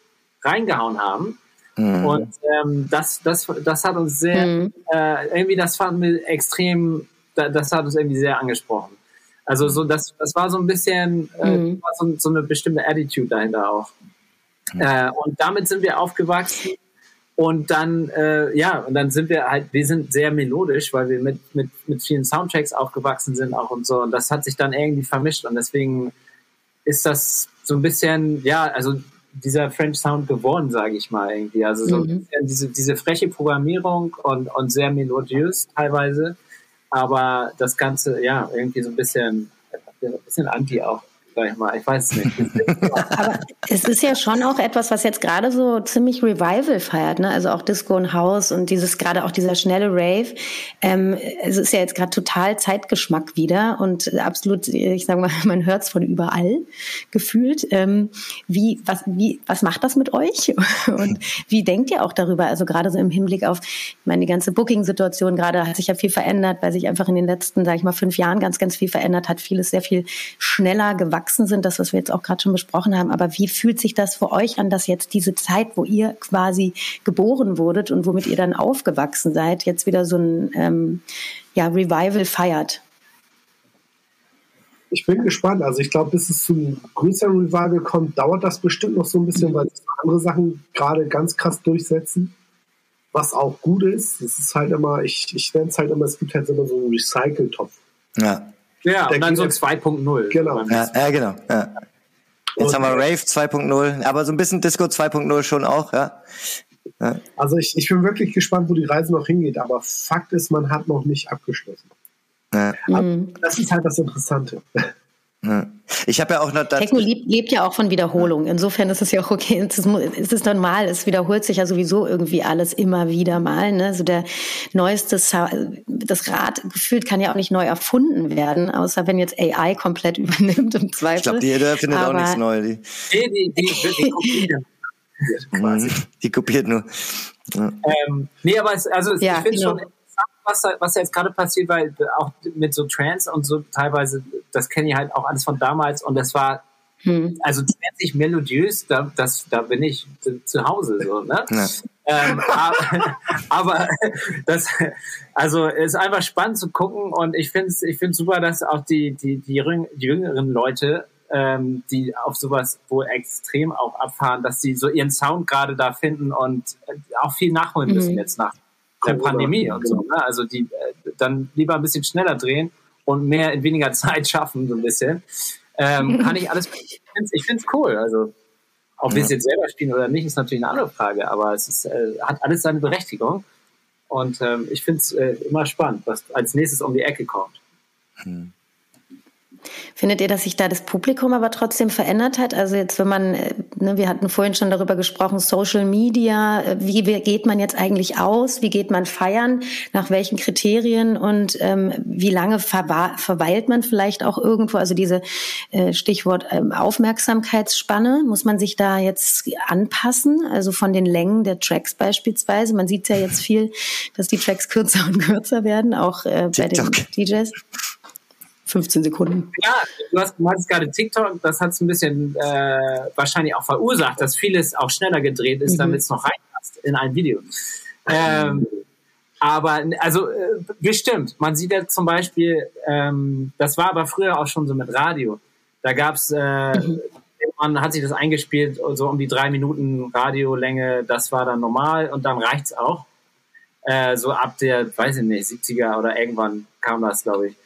reingehauen haben. Mhm. Und ähm, das, das, das hat uns sehr, mhm. äh, irgendwie, das fanden wir extrem, das hat uns irgendwie sehr angesprochen. Also so, das, das war so ein bisschen, äh, mhm. so, so, eine bestimmte Attitude dahinter auch. Mhm. Äh, und damit sind wir aufgewachsen. Und dann, äh, ja, und dann sind wir halt, wir sind sehr melodisch, weil wir mit, mit, mit vielen Soundtracks aufgewachsen sind auch und so. Und das hat sich dann irgendwie vermischt. Und deswegen ist das so ein bisschen, ja, also dieser French Sound geworden, sage ich mal irgendwie. Also so mhm. diese, diese freche Programmierung und, und sehr melodiös teilweise, aber das Ganze, ja, irgendwie so ein bisschen, ein bisschen anti auch sag ich mal. Ich weiß es nicht. Aber es ist ja schon auch etwas, was jetzt gerade so ziemlich Revival feiert, ne? Also auch Disco und House und dieses gerade auch dieser schnelle Rave. Ähm, es ist ja jetzt gerade total Zeitgeschmack wieder und absolut, ich sage mal, man hört es von überall gefühlt. Ähm, wie, was, wie, was macht das mit euch? Und wie denkt ihr auch darüber? Also gerade so im Hinblick auf, ich meine, die ganze Booking-Situation gerade hat sich ja viel verändert, weil sich einfach in den letzten, sage ich mal, fünf Jahren ganz, ganz viel verändert hat. Vieles sehr viel schneller gewachsen gewachsen sind, das, was wir jetzt auch gerade schon besprochen haben. Aber wie fühlt sich das für euch an, dass jetzt diese Zeit, wo ihr quasi geboren wurdet und womit ihr dann aufgewachsen seid, jetzt wieder so ein ähm, ja, Revival feiert? Ich bin gespannt. Also ich glaube, bis es zum größeren Revival kommt, dauert das bestimmt noch so ein bisschen, weil sich andere Sachen gerade ganz krass durchsetzen. Was auch gut ist, es ist halt immer, ich, ich nenne es halt immer, es gibt halt immer so einen Recycle-Topf. Ja. Ja, und dann so 2.0. Genau. Ja, ja, genau. Ja. Jetzt und, haben wir Rave 2.0, aber so ein bisschen Disco 2.0 schon auch, ja. ja. Also ich, ich bin wirklich gespannt, wo die Reise noch hingeht, aber Fakt ist, man hat noch nicht abgeschlossen. Ja. Mhm. Das ist halt das Interessante. Ich habe ja auch noch Techno lebt, lebt, ja auch von Wiederholung. Insofern ist es ja auch okay. Es ist, es ist normal. Es wiederholt sich ja sowieso irgendwie alles immer wieder mal. Ne? So der neueste, das Rad gefühlt kann ja auch nicht neu erfunden werden, außer wenn jetzt AI komplett übernimmt im Zweifel. Ich glaube, die findet Aber auch nichts Neues. Die, die, die, die, kopiert. Mhm. die kopiert nur. Ja. Ähm, nee, aber es, also ja, ich finde genau. schon was, was jetzt gerade passiert, weil auch mit so Trans und so teilweise, das kenne ich halt auch alles von damals und das war hm. also transig melodiös, da, das, da bin ich zu Hause so, ne? Ja. Ähm, aber, aber das, also ist einfach spannend zu gucken und ich finde es ich find's super, dass auch die, die, die, jüngeren Leute, ähm, die auf sowas wohl extrem auch abfahren, dass sie so ihren Sound gerade da finden und auch viel nachholen müssen mhm. jetzt nach der Pandemie und so. Ne? Also die äh, dann lieber ein bisschen schneller drehen und mehr in weniger Zeit schaffen, so ein bisschen. Ähm, kann ich alles. Ich finde es cool. Also ob ja. wir es jetzt selber spielen oder nicht, ist natürlich eine andere Frage, aber es ist, äh, hat alles seine Berechtigung. Und ähm, ich finde es äh, immer spannend, was als nächstes um die Ecke kommt. Hm. Findet ihr, dass sich da das Publikum aber trotzdem verändert hat? Also jetzt, wenn man, äh, ne, wir hatten vorhin schon darüber gesprochen, Social Media, äh, wie geht man jetzt eigentlich aus? Wie geht man feiern? Nach welchen Kriterien? Und ähm, wie lange verweilt man vielleicht auch irgendwo? Also diese äh, Stichwort ähm, Aufmerksamkeitsspanne, muss man sich da jetzt anpassen? Also von den Längen der Tracks beispielsweise. Man sieht ja jetzt viel, dass die Tracks kürzer und kürzer werden, auch äh, bei den DJs. 15 Sekunden. Ja, du hast meinst gerade TikTok, das hat es ein bisschen äh, wahrscheinlich auch verursacht, dass vieles auch schneller gedreht ist, mhm. damit es noch reinpasst in ein Video. Ähm, aber also äh, bestimmt, man sieht ja zum Beispiel, ähm, das war aber früher auch schon so mit Radio. Da gab's, äh, mhm. man hat sich das eingespielt, so um die drei Minuten Radiolänge, das war dann normal und dann reicht's auch. Äh, so ab der, weiß ich nicht, 70er oder irgendwann kam das, glaube ich.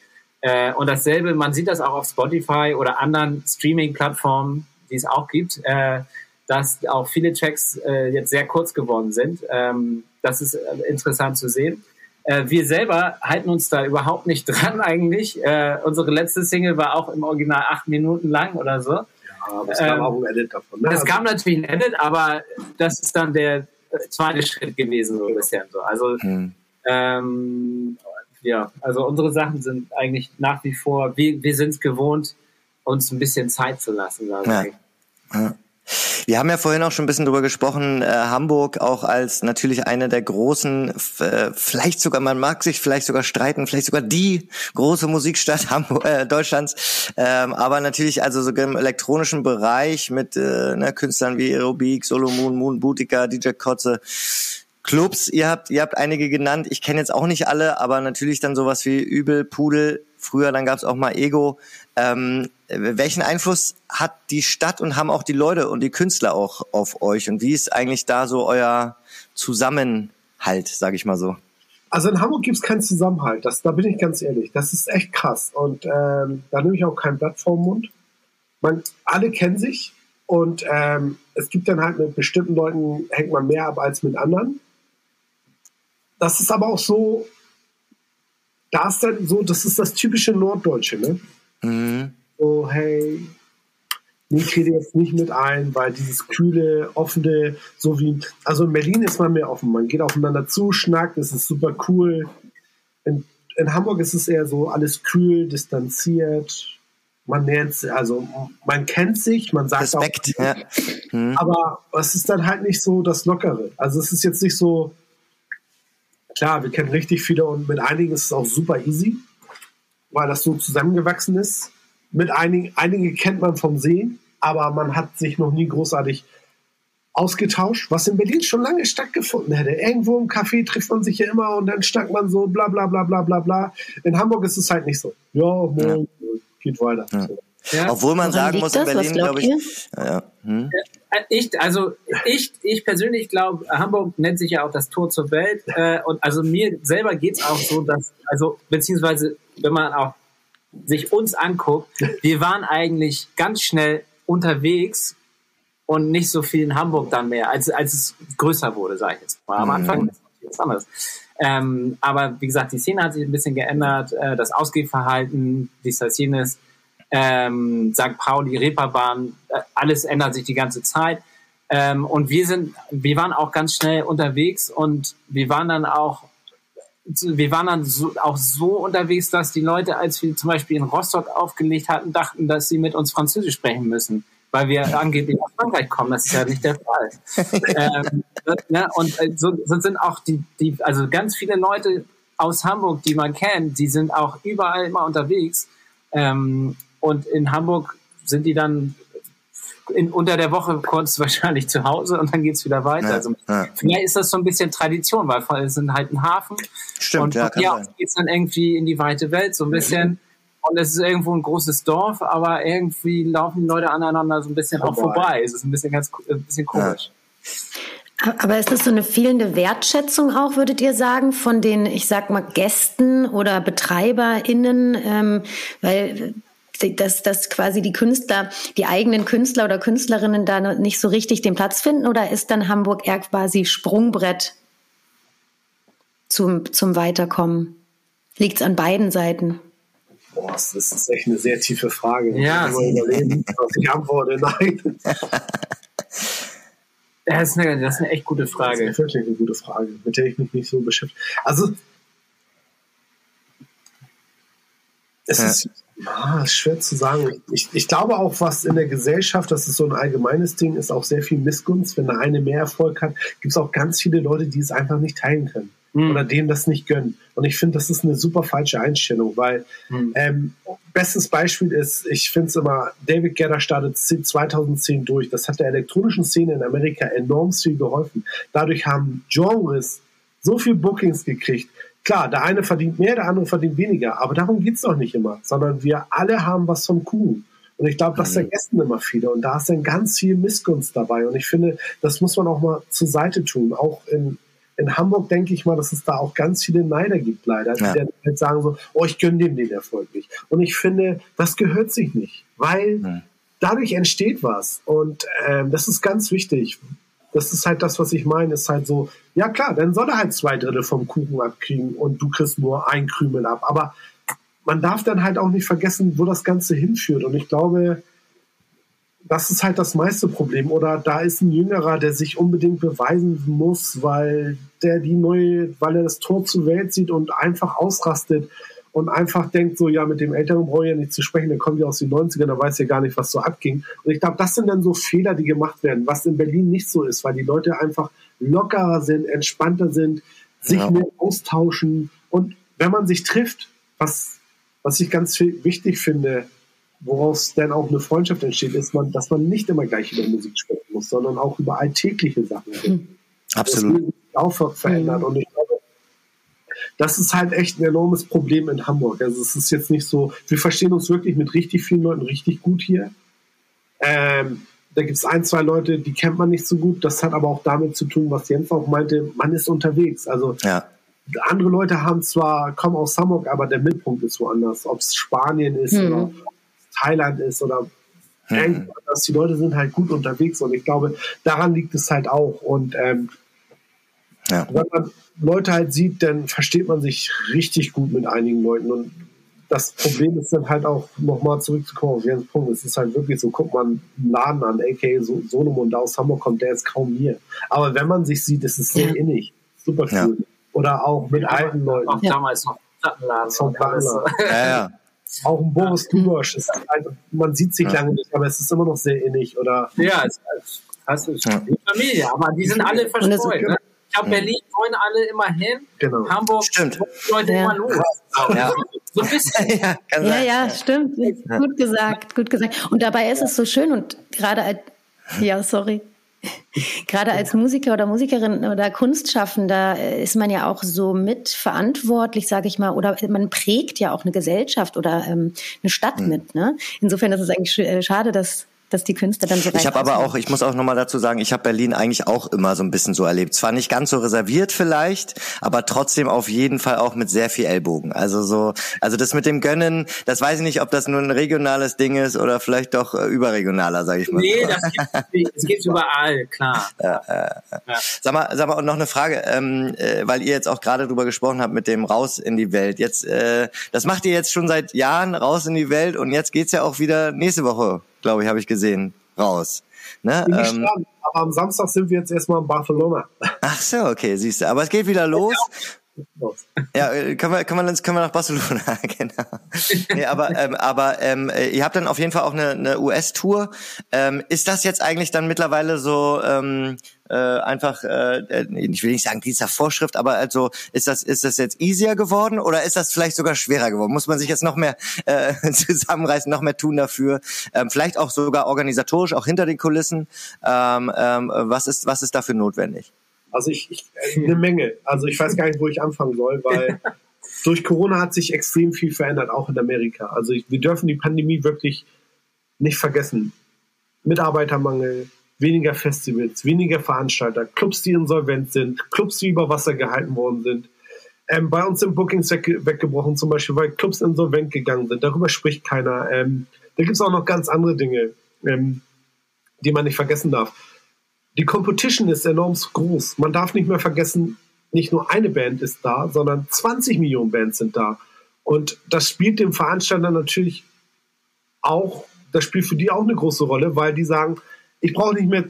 Äh, und dasselbe, man sieht das auch auf Spotify oder anderen Streaming-Plattformen, die es auch gibt, äh, dass auch viele Tracks äh, jetzt sehr kurz geworden sind. Ähm, das ist äh, interessant zu sehen. Äh, wir selber halten uns da überhaupt nicht dran eigentlich. Äh, unsere letzte Single war auch im Original acht Minuten lang oder so. Ja, aber es kam ähm, auch ein Edit davon. Ne? Es kam natürlich ein Edit, aber das ist dann der zweite Schritt gewesen, so ein bisschen so. Also hm. ähm, ja, also unsere Sachen sind eigentlich nach wie vor, wir, wir sind es gewohnt, uns ein bisschen Zeit zu lassen. Ja. ja. Wir haben ja vorhin auch schon ein bisschen drüber gesprochen, äh, Hamburg auch als natürlich eine der großen, äh, vielleicht sogar, man mag sich vielleicht sogar streiten, vielleicht sogar die große Musikstadt Hamburg, äh, Deutschlands, ähm, aber natürlich also sogar im elektronischen Bereich mit äh, ne, Künstlern wie Aerobik, Solomon, Moon, Boutica, DJ Kotze, Clubs, ihr habt, ihr habt einige genannt, ich kenne jetzt auch nicht alle, aber natürlich dann sowas wie Übel, Pudel, früher dann gab es auch mal Ego. Ähm, welchen Einfluss hat die Stadt und haben auch die Leute und die Künstler auch auf euch? Und wie ist eigentlich da so euer Zusammenhalt, sage ich mal so? Also in Hamburg gibt es keinen Zusammenhalt, das, da bin ich ganz ehrlich. Das ist echt krass. Und ähm, da nehme ich auch kein Blatt vor den Mund. Man, alle kennen sich und ähm, es gibt dann halt mit bestimmten Leuten hängt man mehr ab als mit anderen das ist aber auch so, da ist dann so, das ist das typische Norddeutsche, ne? Mhm. So, hey, ich rede jetzt nicht mit ein, weil dieses kühle, offene, so wie, also in Berlin ist man mehr offen, man geht aufeinander zu, schnackt, es ist super cool. In, in Hamburg ist es eher so alles kühl, distanziert, man nennt also man kennt sich, man sagt Respekt, auch, ja. mhm. aber es ist dann halt nicht so das Lockere. Also es ist jetzt nicht so, klar, wir kennen richtig viele und mit einigen ist es auch super easy, weil das so zusammengewachsen ist. Mit einigen, einige kennt man vom Sehen, aber man hat sich noch nie großartig ausgetauscht, was in Berlin schon lange stattgefunden hätte. Irgendwo im Café trifft man sich ja immer und dann schnackt man so bla bla bla bla bla bla. In Hamburg ist es halt nicht so. Ja, morgen ja. geht weiter. Ja. Ja. Obwohl man Woran sagen muss, in Berlin, glaube ich. Ja, hm? Äh, ich, also ich, ich persönlich glaube, Hamburg nennt sich ja auch das Tor zur Welt. Äh, und also mir selber geht es auch so, dass, also beziehungsweise wenn man auch sich uns anguckt, wir waren eigentlich ganz schnell unterwegs und nicht so viel in Hamburg dann mehr, als, als es größer wurde, sage ich jetzt mal. Am Anfang mhm. ist anderes. Ähm, aber wie gesagt, die Szene hat sich ein bisschen geändert, äh, das Ausgehverhalten, dies, das, jenes ähm, St. Pauli, Reeperbahn, äh, alles ändert sich die ganze Zeit. Ähm, und wir sind, wir waren auch ganz schnell unterwegs und wir waren dann auch, wir waren dann so, auch so unterwegs, dass die Leute, als wir zum Beispiel in Rostock aufgelegt hatten, dachten, dass sie mit uns Französisch sprechen müssen, weil wir angeblich aus Frankreich kommen. Das ist ja nicht der Fall. ähm, ne? Und äh, so, so sind auch die, die, also ganz viele Leute aus Hamburg, die man kennt, die sind auch überall immer unterwegs. Ähm, und in Hamburg sind die dann in, unter der Woche kurz wahrscheinlich zu Hause und dann geht es wieder weiter. Ja, also, ja. Vielleicht ist das so ein bisschen Tradition, weil es sind halt ein Hafen. Stimmt, und ja, ja geht es dann irgendwie in die weite Welt, so ein bisschen. Und es ist irgendwo ein großes Dorf, aber irgendwie laufen die Leute aneinander so ein bisschen vorbei. auch vorbei. Es ist ein bisschen ganz ein bisschen komisch. Ja. Aber ist das so eine fehlende Wertschätzung auch, würdet ihr sagen, von den, ich sag mal, Gästen oder BetreiberInnen? Ähm, weil dass, dass quasi die Künstler, die eigenen Künstler oder Künstlerinnen da nicht so richtig den Platz finden? Oder ist dann Hamburg eher quasi Sprungbrett zum, zum Weiterkommen? Liegt es an beiden Seiten? Boah, das ist echt eine sehr tiefe Frage. Ja. Ich mal überlegen, was ich antworte. Nein. Das ist, eine, das ist eine echt gute Frage. Das ist wirklich eine gute Frage, mit der ich mich nicht so beschäftige. Also, es ja. ist ja, ist schwer zu sagen. Ich, ich glaube auch, was in der Gesellschaft, das ist so ein allgemeines Ding, ist auch sehr viel Missgunst. Wenn der eine mehr Erfolg hat, gibt es auch ganz viele Leute, die es einfach nicht teilen können mhm. oder denen das nicht gönnen. Und ich finde, das ist eine super falsche Einstellung, weil mhm. ähm, bestes Beispiel ist, ich finde es immer, David Guetta startet 2010 durch. Das hat der elektronischen Szene in Amerika enorm viel geholfen. Dadurch haben Genres so viel Bookings gekriegt, Klar, der eine verdient mehr, der andere verdient weniger, aber darum geht es doch nicht immer, sondern wir alle haben was vom Kuchen. Und ich glaube, das mhm. vergessen immer viele. Und da ist dann ganz viel Missgunst dabei. Und ich finde, das muss man auch mal zur Seite tun. Auch in, in Hamburg denke ich mal, dass es da auch ganz viele Neider gibt, leider, die dann halt sagen so, oh, ich gönne dem den Erfolg nicht. Und ich finde, das gehört sich nicht, weil mhm. dadurch entsteht was. Und ähm, das ist ganz wichtig das ist halt das, was ich meine, ist halt so, ja klar, dann soll er halt zwei Drittel vom Kuchen abkriegen und du kriegst nur ein Krümel ab. Aber man darf dann halt auch nicht vergessen, wo das Ganze hinführt. Und ich glaube, das ist halt das meiste Problem. Oder da ist ein Jüngerer, der sich unbedingt beweisen muss, weil der die neue, weil er das Tor zur Welt sieht und einfach ausrastet und einfach denkt so, ja, mit dem Älteren brauche ich ja nicht zu sprechen, der kommt ja aus den 90ern, da weiß ja gar nicht, was so abging. Und ich glaube, das sind dann so Fehler, die gemacht werden, was in Berlin nicht so ist, weil die Leute einfach lockerer sind, entspannter sind, sich ja. mehr austauschen. Und wenn man sich trifft, was, was ich ganz wichtig finde, woraus dann auch eine Freundschaft entsteht, ist man, dass man nicht immer gleich über Musik sprechen muss, sondern auch über alltägliche Sachen. Mhm. Absolut. Das auch verändert. Mhm. Und ich das ist halt echt ein enormes Problem in Hamburg. Also es ist jetzt nicht so, wir verstehen uns wirklich mit richtig vielen Leuten richtig gut hier. Ähm, da gibt es ein, zwei Leute, die kennt man nicht so gut. Das hat aber auch damit zu tun, was Jens auch meinte, man ist unterwegs. Also ja. andere Leute haben zwar, kommen aus Hamburg, aber der Mittelpunkt ist woanders. Ob es Spanien ist mhm. oder Thailand ist oder mhm. Die Leute sind halt gut unterwegs und ich glaube, daran liegt es halt auch. Und ähm, ja. wenn man Leute halt sieht, dann versteht man sich richtig gut mit einigen Leuten. Und das Problem ist dann halt auch, nochmal zurückzukommen auf Jens Punkt, es ist halt wirklich so, guckt man einen Laden an, a.k.a. Solomon, der aus Hamburg kommt, der ist kaum hier. Aber wenn man sich sieht, ist es sehr ja. innig. Super cool. Ja. Oder auch mit ja, alten Leuten. Auch damals noch Plattenladen. So Plattenladen. Ja, ja. Auch ein Boris Dubosch. Halt, man sieht sich lange nicht, aber es ist immer noch sehr innig. Oder ja, es ist, ist Familie, aber die sind alle verstreut. Ne? Glaube, Berlin wollen alle immer hin. Genau. Hamburg stimmt. Leute ja. immer los. Ja. So ein bisschen. ja, ja, ja, stimmt. Gut gesagt, gut gesagt. Und dabei ist es so schön und gerade als, ja, sorry. Gerade als Musiker oder Musikerin oder Kunstschaffender äh, ist man ja auch so mitverantwortlich, sage ich mal, oder man prägt ja auch eine Gesellschaft oder ähm, eine Stadt mhm. mit. Ne? Insofern ist es eigentlich äh, schade, dass dass die Künste dann so Ich habe aber auch, ich muss auch nochmal dazu sagen, ich habe Berlin eigentlich auch immer so ein bisschen so erlebt. Zwar nicht ganz so reserviert vielleicht, aber trotzdem auf jeden Fall auch mit sehr viel Ellbogen. Also so, also das mit dem Gönnen, das weiß ich nicht, ob das nur ein regionales Ding ist oder vielleicht doch äh, überregionaler, sage ich mal. Nee, das gibt es gibt's überall, klar. Ja, äh, ja. Sag mal, sag mal, und noch eine Frage, ähm, äh, weil ihr jetzt auch gerade drüber gesprochen habt mit dem raus in die Welt. Jetzt, äh, das macht ihr jetzt schon seit Jahren raus in die Welt und jetzt geht's ja auch wieder nächste Woche glaube ich, habe ich gesehen, raus. Ne? Bin ähm, aber am Samstag sind wir jetzt erstmal in Barcelona. Ach so, okay, siehst du. Aber es geht wieder los. Ja, äh, können wir, können wir, können wir nach Barcelona, genau. Nee, aber ähm, aber ähm, ihr habt dann auf jeden Fall auch eine, eine US-Tour. Ähm, ist das jetzt eigentlich dann mittlerweile so ähm, äh, einfach, äh, äh, ich will nicht sagen dieser Vorschrift, aber also ist das ist das jetzt easier geworden oder ist das vielleicht sogar schwerer geworden? Muss man sich jetzt noch mehr äh, zusammenreißen, noch mehr tun dafür? Ähm, vielleicht auch sogar organisatorisch, auch hinter den Kulissen. Ähm, ähm, was ist was ist dafür notwendig? Also ich, ich eine Menge. Also ich weiß gar nicht, wo ich anfangen soll, weil durch Corona hat sich extrem viel verändert, auch in Amerika. Also ich, wir dürfen die Pandemie wirklich nicht vergessen. Mitarbeitermangel, weniger Festivals, weniger Veranstalter, Clubs, die insolvent sind, Clubs, die über Wasser gehalten worden sind. Ähm, bei uns sind Bookings wegge weggebrochen, zum Beispiel, weil Clubs insolvent gegangen sind. Darüber spricht keiner. Ähm, da gibt es auch noch ganz andere Dinge, ähm, die man nicht vergessen darf. Die Competition ist enorm groß. Man darf nicht mehr vergessen, nicht nur eine Band ist da, sondern 20 Millionen Bands sind da. Und das spielt dem Veranstalter natürlich auch, das spielt für die auch eine große Rolle, weil die sagen, ich brauche nicht mehr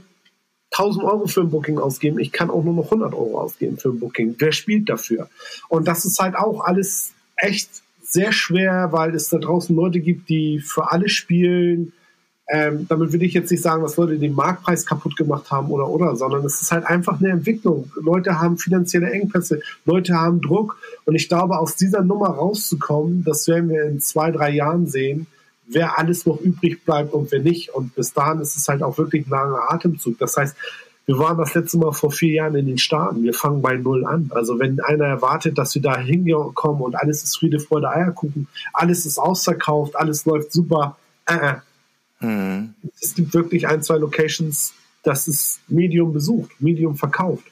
1000 Euro für ein Booking ausgeben, ich kann auch nur noch 100 Euro ausgeben für ein Booking. Wer spielt dafür? Und das ist halt auch alles echt sehr schwer, weil es da draußen Leute gibt, die für alle spielen. Ähm, damit will ich jetzt nicht sagen, dass Leute den Marktpreis kaputt gemacht haben oder oder, sondern es ist halt einfach eine Entwicklung. Leute haben finanzielle Engpässe, Leute haben Druck und ich glaube, aus dieser Nummer rauszukommen, das werden wir in zwei, drei Jahren sehen, wer alles noch übrig bleibt und wer nicht. Und bis dahin ist es halt auch wirklich ein langer Atemzug. Das heißt, wir waren das letzte Mal vor vier Jahren in den Staaten. Wir fangen bei Null an. Also wenn einer erwartet, dass wir da hinkommen und alles ist Friede, Freude, Eierkuchen, alles ist ausverkauft, alles läuft super. Äh, äh. Mhm. Es gibt wirklich ein, zwei Locations, das ist Medium besucht, Medium verkauft.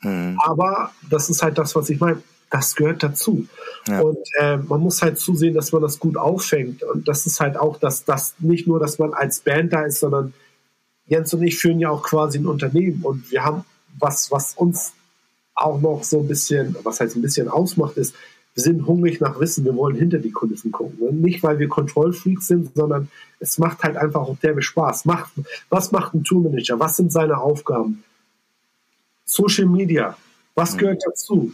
Mhm. Aber das ist halt das, was ich meine das gehört dazu. Ja. Und äh, man muss halt zusehen, dass man das gut auffängt. Und das ist halt auch, dass das nicht nur, dass man als Band da ist, sondern Jens und ich führen ja auch quasi ein Unternehmen und wir haben was, was uns auch noch so ein bisschen, was heißt ein bisschen ausmacht, ist, wir sind hungrig nach Wissen, wir wollen hinter die Kulissen gucken. Nicht, weil wir Kontrollfreaks sind, sondern es macht halt einfach auch derbe Spaß. Macht, was macht ein Tourmanager? Was sind seine Aufgaben? Social Media, was mhm. gehört dazu?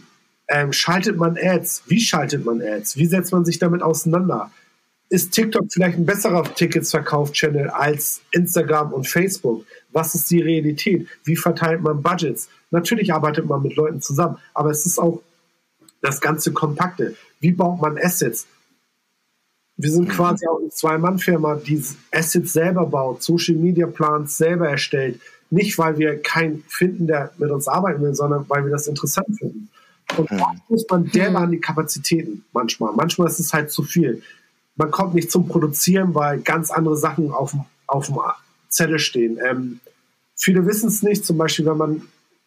Ähm, schaltet man Ads? Wie schaltet man Ads? Wie setzt man sich damit auseinander? Ist TikTok vielleicht ein besserer Ticketsverkauf-Channel als Instagram und Facebook? Was ist die Realität? Wie verteilt man Budgets? Natürlich arbeitet man mit Leuten zusammen, aber es ist auch das ganze Kompakte. Wie baut man Assets? Wir sind mhm. quasi auch eine Zwei-Mann-Firma, die Assets selber baut, Social-Media-Plans selber erstellt. Nicht, weil wir keinen finden, der mit uns arbeiten will, sondern weil wir das interessant finden. Und mhm. da muss man derbe an die Kapazitäten manchmal. Manchmal ist es halt zu viel. Man kommt nicht zum Produzieren, weil ganz andere Sachen auf dem, auf dem Zettel stehen. Ähm, viele wissen es nicht, zum Beispiel, wenn man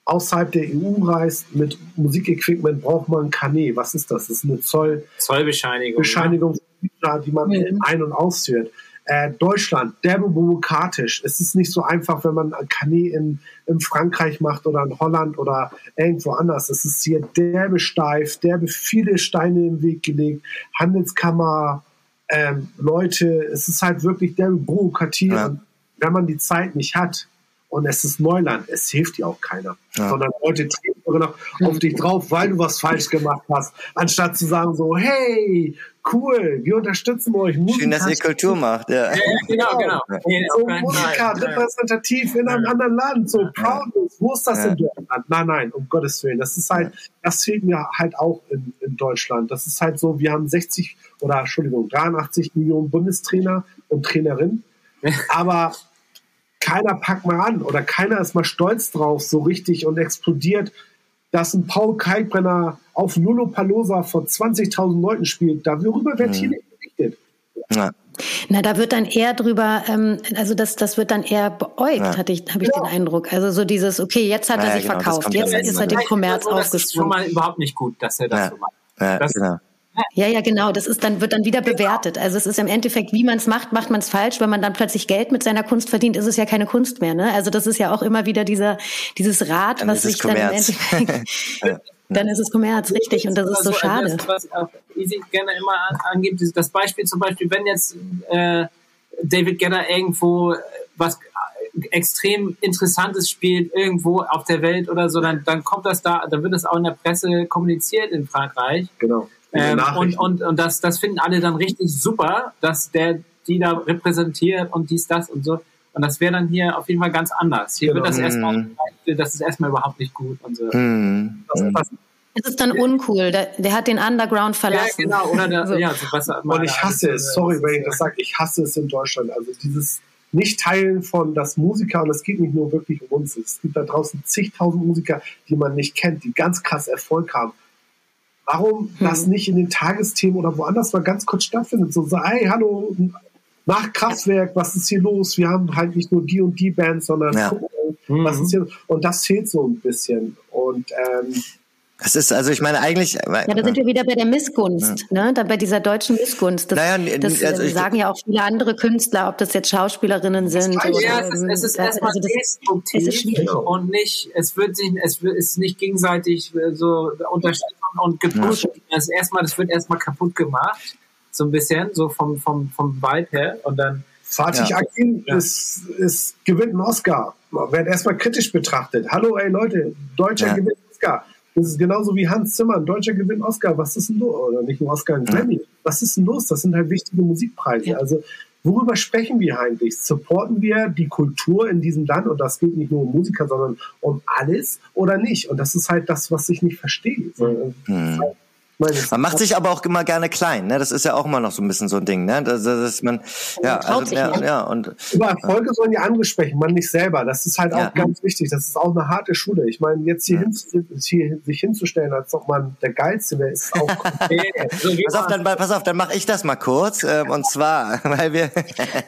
außerhalb der EU reist mit Musikequipment, braucht man Kané. Was ist das? Das ist eine Zoll Zollbescheinigung. Bescheinigung, ja. die man mhm. ein- und ausführt. Äh, Deutschland, derbe bürokratisch. Es ist nicht so einfach, wenn man Kané in, in Frankreich macht oder in Holland oder irgendwo anders. Es ist hier derbe steif, derbe viele Steine im Weg gelegt. Handelskammer, ähm, Leute, es ist halt wirklich derbe Bürokratie. Ja. Und wenn man die Zeit nicht hat, und es ist Neuland, es hilft dir auch keiner. Ja. Sondern Leute treten noch auf dich drauf, weil du was falsch gemacht hast, anstatt zu sagen so, hey, cool, wir unterstützen euch. Musiker Schön, dass ihr Kultur macht, ja. ja genau, genau. So Musiker repräsentativ in einem anderen Land, so Proudness, wo ist das ja. in Deutschland? Nein, nein, um Gottes Willen. Das ist halt, das fehlt mir halt auch in, in Deutschland. Das ist halt so, wir haben 60 oder Entschuldigung, 83 Millionen Bundestrainer und Trainerinnen. Aber keiner packt mal an oder keiner ist mal stolz drauf, so richtig und explodiert, dass ein Paul Kalkbrenner auf Lollapalooza vor 20.000 Leuten spielt. Darüber wird mhm. hier nicht berichtet. Ja. Na, da wird dann eher drüber, ähm, also das, das wird dann eher beäugt, ja. hatte ich, habe ich ja. den Eindruck. Also so dieses, okay, jetzt hat naja, er sich genau, verkauft, jetzt ist er dem Kommerz aufgesprungen. Das ist schon mal überhaupt nicht gut, dass er das so macht. Ja, das, genau. Ja, ja, genau. Das ist dann, wird dann wieder bewertet. Also es ist im Endeffekt, wie man es macht, macht man es falsch. Wenn man dann plötzlich Geld mit seiner Kunst verdient, ist es ja keine Kunst mehr. Ne? Also das ist ja auch immer wieder dieser, dieses Rad, dann was sich dann im Endeffekt. dann ist es Kommerz, richtig. Und das ist so also, schade. Das, was auch Easy gerne immer angibt, das Beispiel zum Beispiel, wenn jetzt äh, David Genner irgendwo was extrem Interessantes spielt irgendwo auf der Welt oder so, dann, dann kommt das da, dann wird das auch in der Presse kommuniziert in Frankreich. Genau. Ähm, und und, und das, das finden alle dann richtig super, dass der die da repräsentiert und dies, das und so. Und das wäre dann hier auf jeden Fall ganz anders. Hier genau. wird das erstmal, mhm. das ist erstmal überhaupt nicht gut und so. Mm. Das, es ist dann uncool. Der, der, hat den Underground verlassen. Ja, genau. Oder der, so. ja, so was, und ich hasse es. Sorry, wenn ich das sage. Ich hasse es in Deutschland. Also dieses Nicht-Teilen von das Musiker, und es geht nicht nur wirklich um uns. Es gibt da draußen zigtausend Musiker, die man nicht kennt, die ganz krass Erfolg haben. Warum hm. das nicht in den Tagesthemen oder woanders mal ganz kurz stattfindet? So, so hey, hallo, nach Kraftwerk, was ist hier los? Wir haben halt nicht nur die und die Bands, sondern ja. was ist hier? Und das fehlt so ein bisschen. Und ähm, das ist, also ich meine eigentlich. Ja, da sind wir wieder bei der Missgunst, ja. ne? Da bei dieser deutschen Missgunst. Das, naja, das also sagen ja auch viele andere Künstler, ob das jetzt Schauspielerinnen sind. Oder, ja, es ist, es ist also erstmal also destruktiv es ist und nicht, es wird sich, es wird, ist nicht gegenseitig äh, so unterstützt und gepusht. Ja. Das erstmal, das wird erstmal kaputt gemacht. So ein bisschen, so vom, vom, vom Vibe her. Und dann. Fatih ja. Akin ist, ist, gewinnt einen Oscar. Wird erstmal kritisch betrachtet. Hallo, ey Leute, Deutscher ja. gewinnt Oscar. Das ist genauso wie Hans Zimmer, ein Deutscher gewinnt Oscar. Was ist denn los? Oder nicht nur Oscar, ein Grammy. Was ist denn los? Das sind halt wichtige Musikpreise. Ja. Also, worüber sprechen wir eigentlich? Supporten wir die Kultur in diesem Land? Und das geht nicht nur um Musiker, sondern um alles oder nicht? Und das ist halt das, was ich nicht verstehe. Mhm. Halt man macht sich aber auch immer gerne klein, ne? Das ist ja auch immer noch so ein bisschen so ein Ding, ne? Dass, dass man, ja, also, ja, ja, und über Erfolge sollen die andere sprechen, man nicht selber. Das ist halt auch ja. ganz wichtig. Das ist auch eine harte Schule. Ich meine, jetzt hier, hin, hier sich hinzustellen, als ob man der geilste wäre, ist auch. pass auf, dann, pass auf, dann mache ich das mal kurz. Ähm, und zwar, weil wir,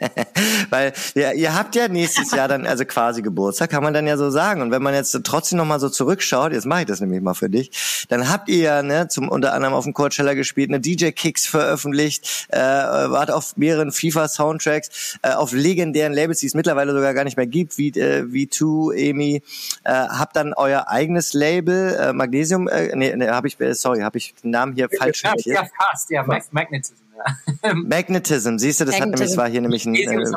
weil ja, ihr habt ja nächstes Jahr dann also quasi Geburtstag, kann man dann ja so sagen. Und wenn man jetzt trotzdem noch mal so zurückschaut, jetzt mache ich das nämlich mal für dich, dann habt ihr ja ne zum unter anderem anderem auf dem Coachella gespielt, eine DJ-Kicks veröffentlicht, äh, wart auf mehreren FIFA-Soundtracks, äh, auf legendären Labels, die es mittlerweile sogar gar nicht mehr gibt, wie äh, V2, EMI, äh, habt dann euer eigenes Label, äh, Magnesium, äh, nee, nee habe ich, äh, sorry, habe ich den Namen hier falsch ja, Ja, fast, ja, Magnetism. Ja. Magnetism, siehst du, das Magnetism. hat nämlich, war hier nämlich ein, äh,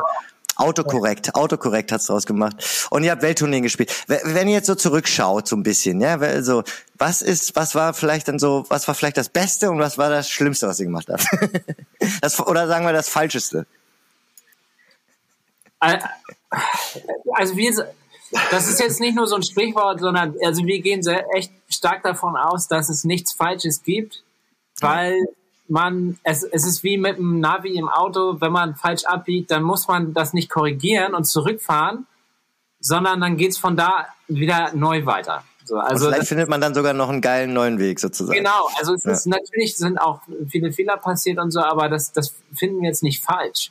Autokorrekt, Autokorrekt hat's draus gemacht. Und ihr habt Welttourneen gespielt. Wenn ihr jetzt so zurückschaut, so ein bisschen, ja, also was ist, was war vielleicht dann so, was war vielleicht das Beste und was war das Schlimmste, was ihr gemacht habt? das, oder sagen wir das Falscheste? Also wir, das ist jetzt nicht nur so ein Sprichwort, sondern also wir gehen sehr, echt stark davon aus, dass es nichts Falsches gibt, weil man, es, es ist wie mit dem Navi im Auto, wenn man falsch abbiegt, dann muss man das nicht korrigieren und zurückfahren, sondern dann geht's von da wieder neu weiter. So, also und vielleicht findet man dann sogar noch einen geilen neuen Weg sozusagen. Genau, also es ja. ist, natürlich sind auch viele Fehler passiert und so, aber das, das finden wir jetzt nicht falsch.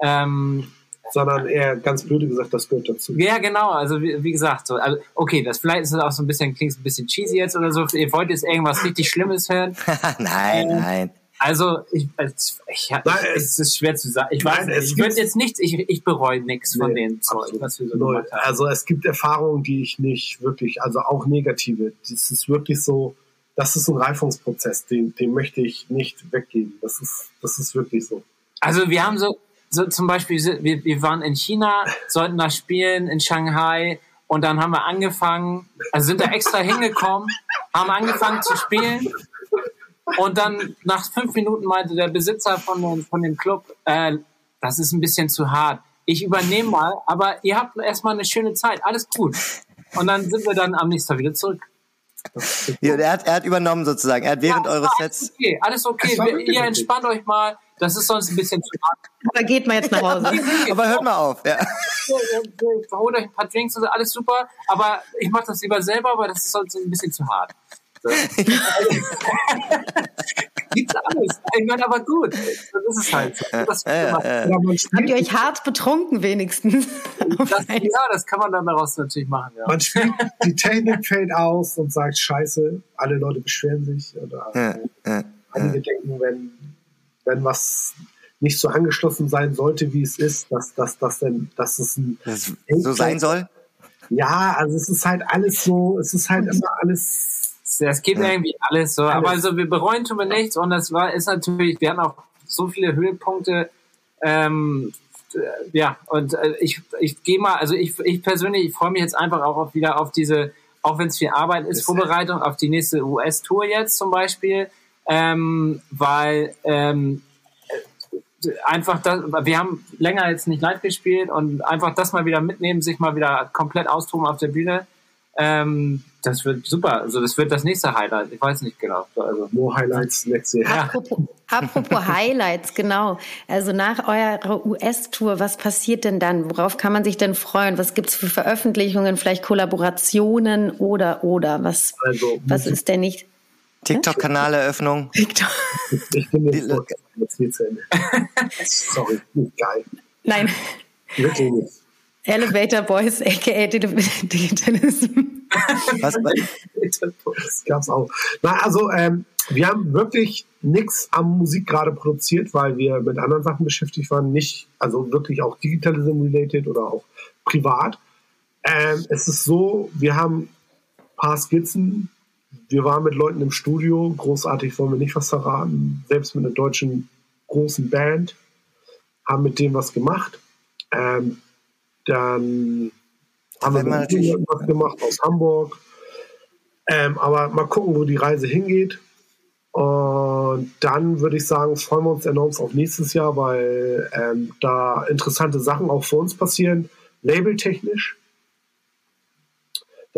Ähm, sondern eher ganz blöde gesagt, das gehört dazu. Ja, genau. Also wie, wie gesagt, so, also, okay, das vielleicht ist es auch so ein bisschen, klingt ein bisschen cheesy jetzt oder so. Ihr wollt jetzt irgendwas richtig Schlimmes hören? nein, äh, nein. Also, ich, ich, ich, Nein, es ist schwer zu sagen. Ich weiß Nein, ich würde jetzt nichts, ich, ich bereue nichts nee, von den Zeug, was wir so null. gemacht haben. Also, es gibt Erfahrungen, die ich nicht wirklich, also auch negative. Das ist wirklich so, das ist ein Reifungsprozess, den, den möchte ich nicht weggeben. Das ist, das ist wirklich so. Also, wir haben so, so zum Beispiel, wir, wir waren in China, sollten da spielen, in Shanghai, und dann haben wir angefangen, also sind da extra hingekommen, haben angefangen zu spielen und dann nach fünf Minuten meinte der Besitzer von, dem, von dem Club, äh, das ist ein bisschen zu hart. Ich übernehme mal, aber ihr habt erstmal eine schöne Zeit. Alles gut. Und dann sind wir dann am nächsten Tag wieder zurück. Ja, er, hat, er hat übernommen sozusagen. Er hat während ja, eures Sets. Okay, alles okay. Ihr entspannt euch mal. Das ist sonst ein bisschen zu hart. Da geht man jetzt nach Hause. aber hört mal auf. Ja. Holt euch ein paar Drinks und alles super. Aber ich mache das lieber selber, weil das ist sonst ein bisschen zu hart. Gibt's alles. Ich meine, aber gut. Das ist es halt. Das ja, ja, ja. Habt ihr euch hart betrunken wenigstens? Das, ja, das kann man dann daraus natürlich machen. Ja. Man spielt, die Technik fällt aus und sagt Scheiße, alle Leute beschweren sich oder ja, einige denken, wenn, wenn was nicht so angeschlossen sein sollte, wie es ist, dass, dass, dass, denn, dass es ein das so sein soll? Ja, also es ist halt alles so, es ist halt immer alles es gibt ja. irgendwie alles so. Alles. Aber also wir bereuen tun wir nichts und das war, ist natürlich, wir hatten auch so viele Höhepunkte. Ähm, ja, und äh, ich, ich gehe mal, also ich, ich persönlich, ich freue mich jetzt einfach auch auf, wieder auf diese, auch wenn es viel Arbeit ist, Vorbereitung auf die nächste US-Tour jetzt zum Beispiel, ähm, weil ähm, einfach das, wir haben länger jetzt nicht live gespielt und einfach das mal wieder mitnehmen, sich mal wieder komplett austoben auf der Bühne. Ähm, das wird super. Also das wird das nächste Highlight. Ich weiß nicht genau. Also More Highlights next year. Apropos, apropos Highlights, genau. Also nach eurer US-Tour, was passiert denn dann? Worauf kann man sich denn freuen? Was gibt's für Veröffentlichungen, vielleicht Kollaborationen oder oder was? Also, was ist denn nicht? TikTok-Kanaleröffnung. TikTok. Ich bin jetzt, jetzt nicht zu Ende. Sorry, nicht geil. Nein. Wirklich nicht. Elevator Boys, aka Digitalism. Was? das gab's auch. Na, also, ähm, wir haben wirklich nichts am Musik gerade produziert, weil wir mit anderen Sachen beschäftigt waren. Nicht, also wirklich auch Digitalism-related oder auch privat. Ähm, es ist so, wir haben ein paar Skizzen. Wir waren mit Leuten im Studio. Großartig wollen wir nicht was verraten. Selbst mit einer deutschen großen Band. Haben mit dem was gemacht. Ähm, dann haben wir natürlich was gemacht aus Hamburg. Ähm, aber mal gucken, wo die Reise hingeht. Und dann würde ich sagen, freuen wir uns enorm auf nächstes Jahr, weil ähm, da interessante Sachen auch für uns passieren, labeltechnisch.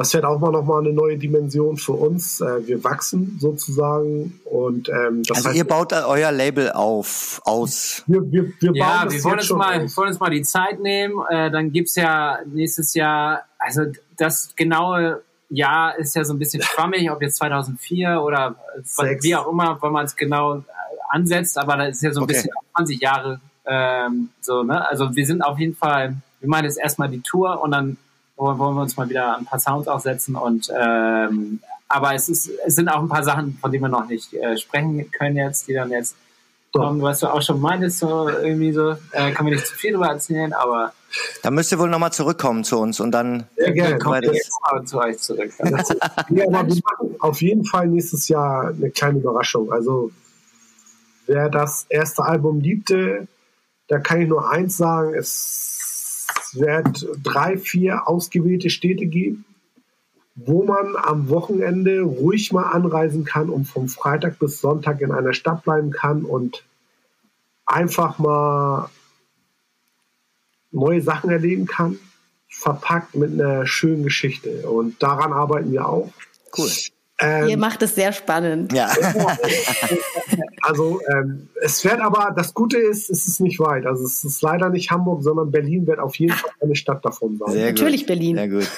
Das wird auch mal nochmal eine neue Dimension für uns. Äh, wir wachsen sozusagen und ähm, das also heißt, ihr baut euer Label auf, aus. Wir, wir, wir ja, wir wollen, uns mal, wir wollen uns mal die Zeit nehmen. Äh, dann gibt's ja nächstes Jahr, also das genaue Jahr ist ja so ein bisschen schwammig, ob jetzt 2004 oder Sechs. wie auch immer, wenn man es genau äh, ansetzt, aber das ist ja so ein okay. bisschen 20 Jahre ähm, so, ne? Also wir sind auf jeden Fall, wir meinen jetzt erstmal die Tour und dann wollen wir uns mal wieder ein paar Sounds aufsetzen und ähm, aber es ist es sind auch ein paar Sachen, von denen wir noch nicht äh, sprechen können jetzt, die dann jetzt kommen, was du auch schon meintest, so irgendwie so, äh, kann wir nicht zu viel darüber erzählen, aber da müsst ihr wohl nochmal zurückkommen zu uns und dann Sehr gerne. kommt ihr mal zu euch zurück. ja, aber wir machen auf jeden Fall nächstes Jahr eine kleine Überraschung. Also wer das erste Album liebte, da kann ich nur eins sagen, es es wird drei, vier ausgewählte Städte geben, wo man am Wochenende ruhig mal anreisen kann und vom Freitag bis Sonntag in einer Stadt bleiben kann und einfach mal neue Sachen erleben kann, verpackt mit einer schönen Geschichte. Und daran arbeiten wir auch. Cool. Ähm, Ihr macht es sehr spannend. Ja. also ähm, es wird aber, das Gute ist, es ist nicht weit. Also es ist leider nicht Hamburg, sondern Berlin wird auf jeden Fall eine Stadt davon sein. Sehr natürlich Berlin. Sehr gut.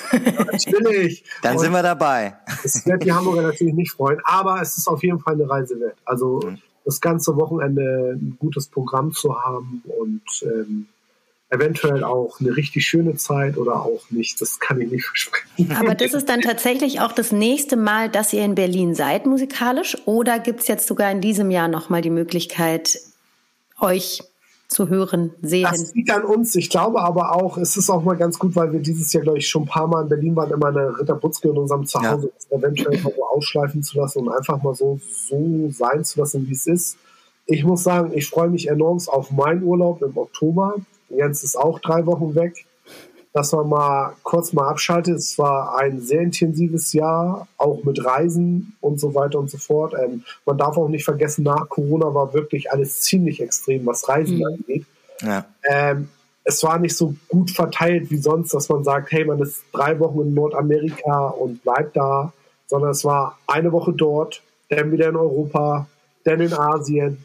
Natürlich. Dann Und sind wir dabei. Es wird die Hamburger natürlich nicht freuen, aber es ist auf jeden Fall eine Reise wert. Also mhm. das ganze Wochenende ein gutes Programm zu haben und ähm, eventuell auch eine richtig schöne Zeit oder auch nicht. Das kann ich nicht versprechen. Aber das ist dann tatsächlich auch das nächste Mal, dass ihr in Berlin seid musikalisch? Oder gibt es jetzt sogar in diesem Jahr nochmal die Möglichkeit, euch zu hören, sehen? Das liegt an uns. Ich glaube aber auch, es ist auch mal ganz gut, weil wir dieses Jahr, glaube ich, schon ein paar Mal in Berlin waren, immer eine Ritter Butzke in unserem Zuhause, ja. eventuell mal so ausschleifen zu lassen und einfach mal so, so sein zu lassen, wie es ist. Ich muss sagen, ich freue mich enorm auf meinen Urlaub im Oktober. Jens ist auch drei Wochen weg. Dass man mal kurz mal abschaltet. Es war ein sehr intensives Jahr, auch mit Reisen und so weiter und so fort. Ähm, man darf auch nicht vergessen, nach Corona war wirklich alles ziemlich extrem, was Reisen mhm. angeht. Ja. Ähm, es war nicht so gut verteilt wie sonst, dass man sagt, hey, man ist drei Wochen in Nordamerika und bleibt da, sondern es war eine Woche dort, dann wieder in Europa, dann in Asien,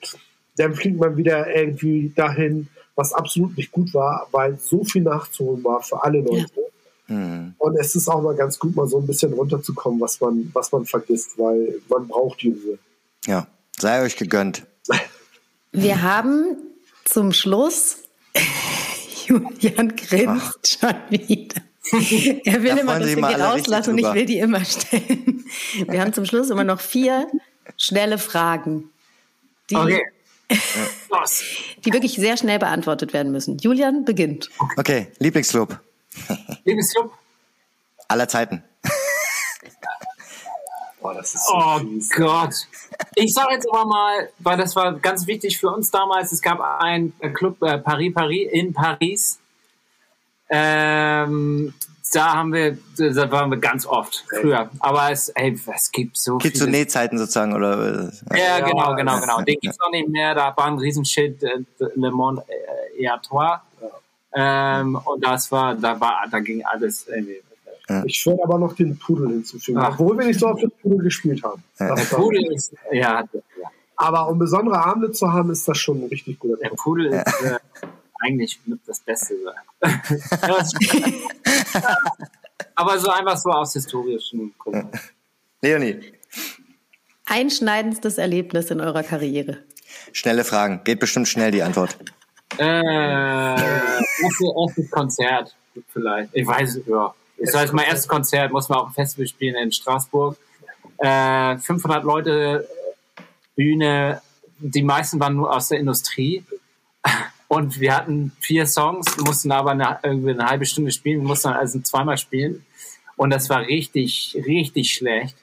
dann fliegt man wieder irgendwie dahin was absolut nicht gut war, weil so viel nachzuholen war für alle Leute. Ja. Mhm. Und es ist auch mal ganz gut, mal so ein bisschen runterzukommen, was man, was man vergisst, weil man braucht die Ruhe. Ja, sei euch gegönnt. Wir haben zum Schluss Julian grinst schon wieder. Er will immer, dass wir die rauslassen und ich will die immer stellen. Wir haben zum Schluss immer noch vier schnelle Fragen. Die okay. Die wirklich sehr schnell beantwortet werden müssen. Julian beginnt. Okay, Lieblingsclub. Lieblingsclub? Aller Zeiten. Oh, so oh Gott. Ich sage jetzt aber mal, weil das war ganz wichtig für uns damals, es gab einen Club äh, Paris Paris in Paris. Ähm, da haben wir, da waren wir ganz oft früher. Aber es, ey, es gibt so Gibt so Nähzeiten sozusagen oder? Ja, ja genau, genau, genau. Den gibt's noch nicht mehr. Da war ein Riesenschild äh, Le Monde äh, Eatoire. Ähm, und das war, da war, da ging alles irgendwie. Ja. Ich würde aber noch den Pudel hinzufügen, Ach. obwohl wir nicht so auf den Pudel gespielt haben. Ja. Der Pudel ist, ja, ja. Aber um besondere Abende zu haben, ist das schon ein richtig guter Der Pudel ist, äh, eigentlich das Beste sein. Aber so einfach so aus historischen Gründen. Leonie. Einschneidendstes Erlebnis in eurer Karriere. Schnelle Fragen. Geht bestimmt schnell die Antwort. Äh, erstes Konzert vielleicht. Ich weiß, ja. Das war mein erstes Konzert, muss man auch ein Festival spielen in Straßburg. Äh, 500 Leute, Bühne. Die meisten waren nur aus der Industrie. Und wir hatten vier Songs, mussten aber eine, irgendwie eine halbe Stunde spielen, mussten dann also zweimal spielen. Und das war richtig, richtig schlecht.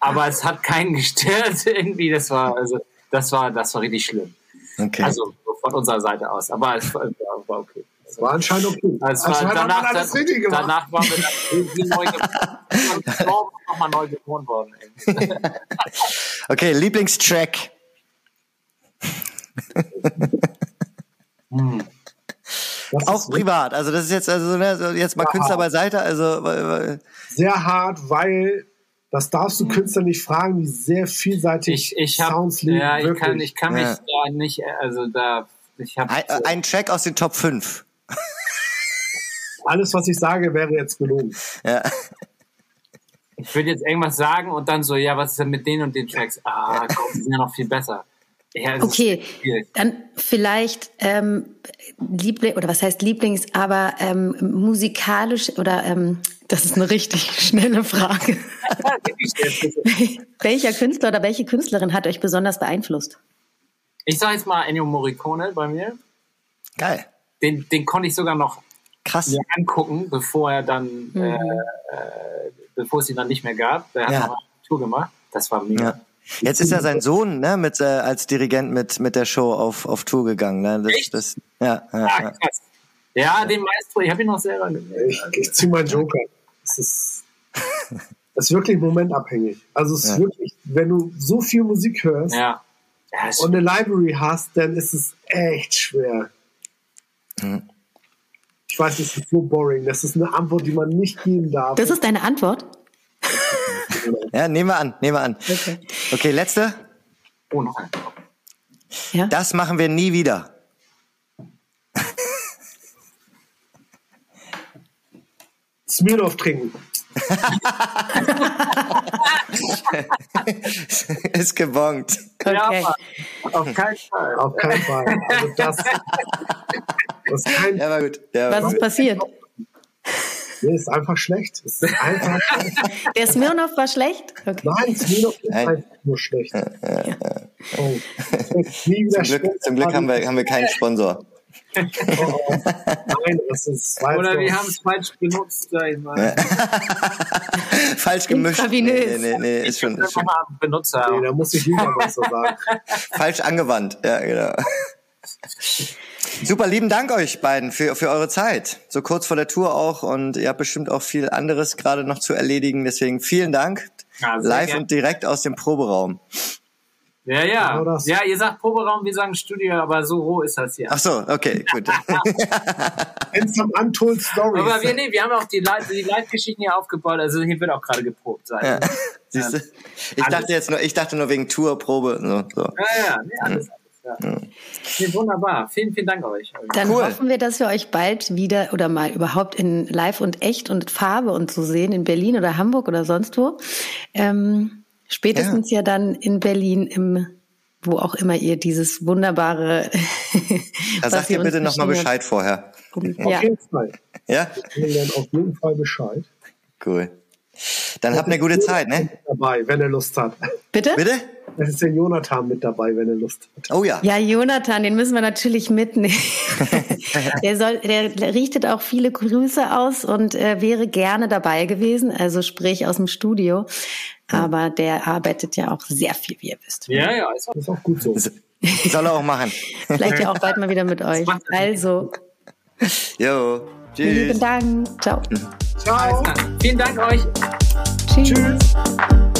Aber es hat keinen gestört irgendwie. Das war, also, das war, das war richtig schlimm. Okay. Also von unserer Seite aus. Aber es war, war okay. Es war anscheinend okay. Es war, danach, alles richtig gemacht. danach waren wir dann irgendwie neu geboren, nochmal neu geboren worden. okay, Lieblingstrack. Hm. Auch privat. Also das ist jetzt also ne, jetzt mal Künstler hart. beiseite. Also sehr hart, weil das darfst du hm. Künstler nicht fragen, wie sehr vielseitig ich, ich hab, Sounds liegen. Ja, ich kann, ich kann mich ja. da nicht, also da, ich habe ein, ein Track aus den Top 5. Alles, was ich sage, wäre jetzt gelogen. Ja. Ich würde jetzt irgendwas sagen und dann so, ja, was ist denn mit denen und den Tracks? Ah, komm, die sind ja noch viel besser. Ja, okay, dann vielleicht ähm, Liebling oder was heißt Lieblings, aber ähm, musikalisch oder ähm, das ist eine richtig schnelle Frage. Welcher Künstler oder welche Künstlerin hat euch besonders beeinflusst? Ich sage jetzt mal Ennio Morricone bei mir. Geil. Den, den konnte ich sogar noch Krass. mir angucken, bevor er dann, mhm. äh, äh, bevor es ihn dann nicht mehr gab. Der hat ja. noch eine Tour gemacht. Das war mega. Ja. Jetzt ist ja sein Sohn ne, mit, äh, als Dirigent mit, mit der Show auf, auf Tour gegangen. Ne? Das, Echt? Das, ja, ja, ah, ja. Ja, den Maestro, ich habe ihn noch selber gesehen. Ich, ich ziehe meinen Joker. Das ist, das ist wirklich momentabhängig. Also es ist ja. wirklich, wenn du so viel Musik hörst ja. Ja, und eine Library hast, dann ist es echt schwer. Mhm. Ich weiß, das ist so boring. Das ist eine Antwort, die man nicht geben darf. Das ist deine Antwort? Ja, nehmen wir an, nehmen wir an. Okay, okay letzte. Oh, noch ein. Ja? Das machen wir nie wieder. Smirnoff trinken. ist gebongt. Okay. Ja, auf keinen Fall. Auf keinen Fall. Also das, das kein, ja, war gut. Ja, Was ist passiert? Nee, ist einfach schlecht. Ist einfach schlecht. Der Smirnoff war schlecht? Okay. Nein, Smirnoff ist einfach nur schlecht. Ja, ja, oh. zum, Glück, zum Glück haben wir, haben wir keinen Sponsor. Nein, das ist Oder wir haben es falsch benutzt, sag ich mal. falsch gemischt. Nee, nee, nee, ist schon. Ist schon. Benutzer. Nee, da muss ich lieber was so sagen. falsch angewandt, ja, genau. Super, lieben Dank euch beiden für, für eure Zeit. So kurz vor der Tour auch und ihr habt bestimmt auch viel anderes gerade noch zu erledigen. Deswegen vielen Dank. Ja, Live gern. und direkt aus dem Proberaum. Ja, ja. Genau ja, ihr sagt Proberaum, wir sagen Studio, aber so roh ist das hier. Ach so, okay, gut. And some untold stories. Aber wir, nee, wir haben auch die, die Live-Geschichten hier aufgebaut, also hier wird auch gerade geprobt sein. Ja. Siehst du? Ich alles. dachte jetzt nur, ich dachte nur wegen Tourprobe. So, so. Ja, ja, nee, alles. Hm. Ja. Nee, wunderbar. Vielen, vielen Dank euch. Dann cool. hoffen wir, dass wir euch bald wieder oder mal überhaupt in Live und echt und Farbe und so sehen, in Berlin oder Hamburg oder sonst wo. Ähm, Spätestens ja. ja dann in Berlin im wo auch immer ihr dieses wunderbare. Da sagt ihr bitte nochmal Bescheid vorher. Ja. Auf jeden Fall. Ja? Wir lernen auf jeden Fall Bescheid. Cool. Dann habt eine gute Zeit, ne? Dabei, wenn er Lust hat. Bitte? Bitte? Es ist der Jonathan mit dabei, wenn er Lust hat. Oh ja. Ja, Jonathan, den müssen wir natürlich mitnehmen. der soll, der richtet auch viele Grüße aus und äh, wäre gerne dabei gewesen, also sprich aus dem Studio. Aber der arbeitet ja auch sehr viel, wie ihr wisst. Ja, ja, ist auch, ist auch gut so. Soll er auch machen. Vielleicht ja auch bald mal wieder mit euch. Also. Jo. Tschüss. Vielen Dank. Ciao. Ciao. Vielen Dank euch. Tschüss. Tschüss.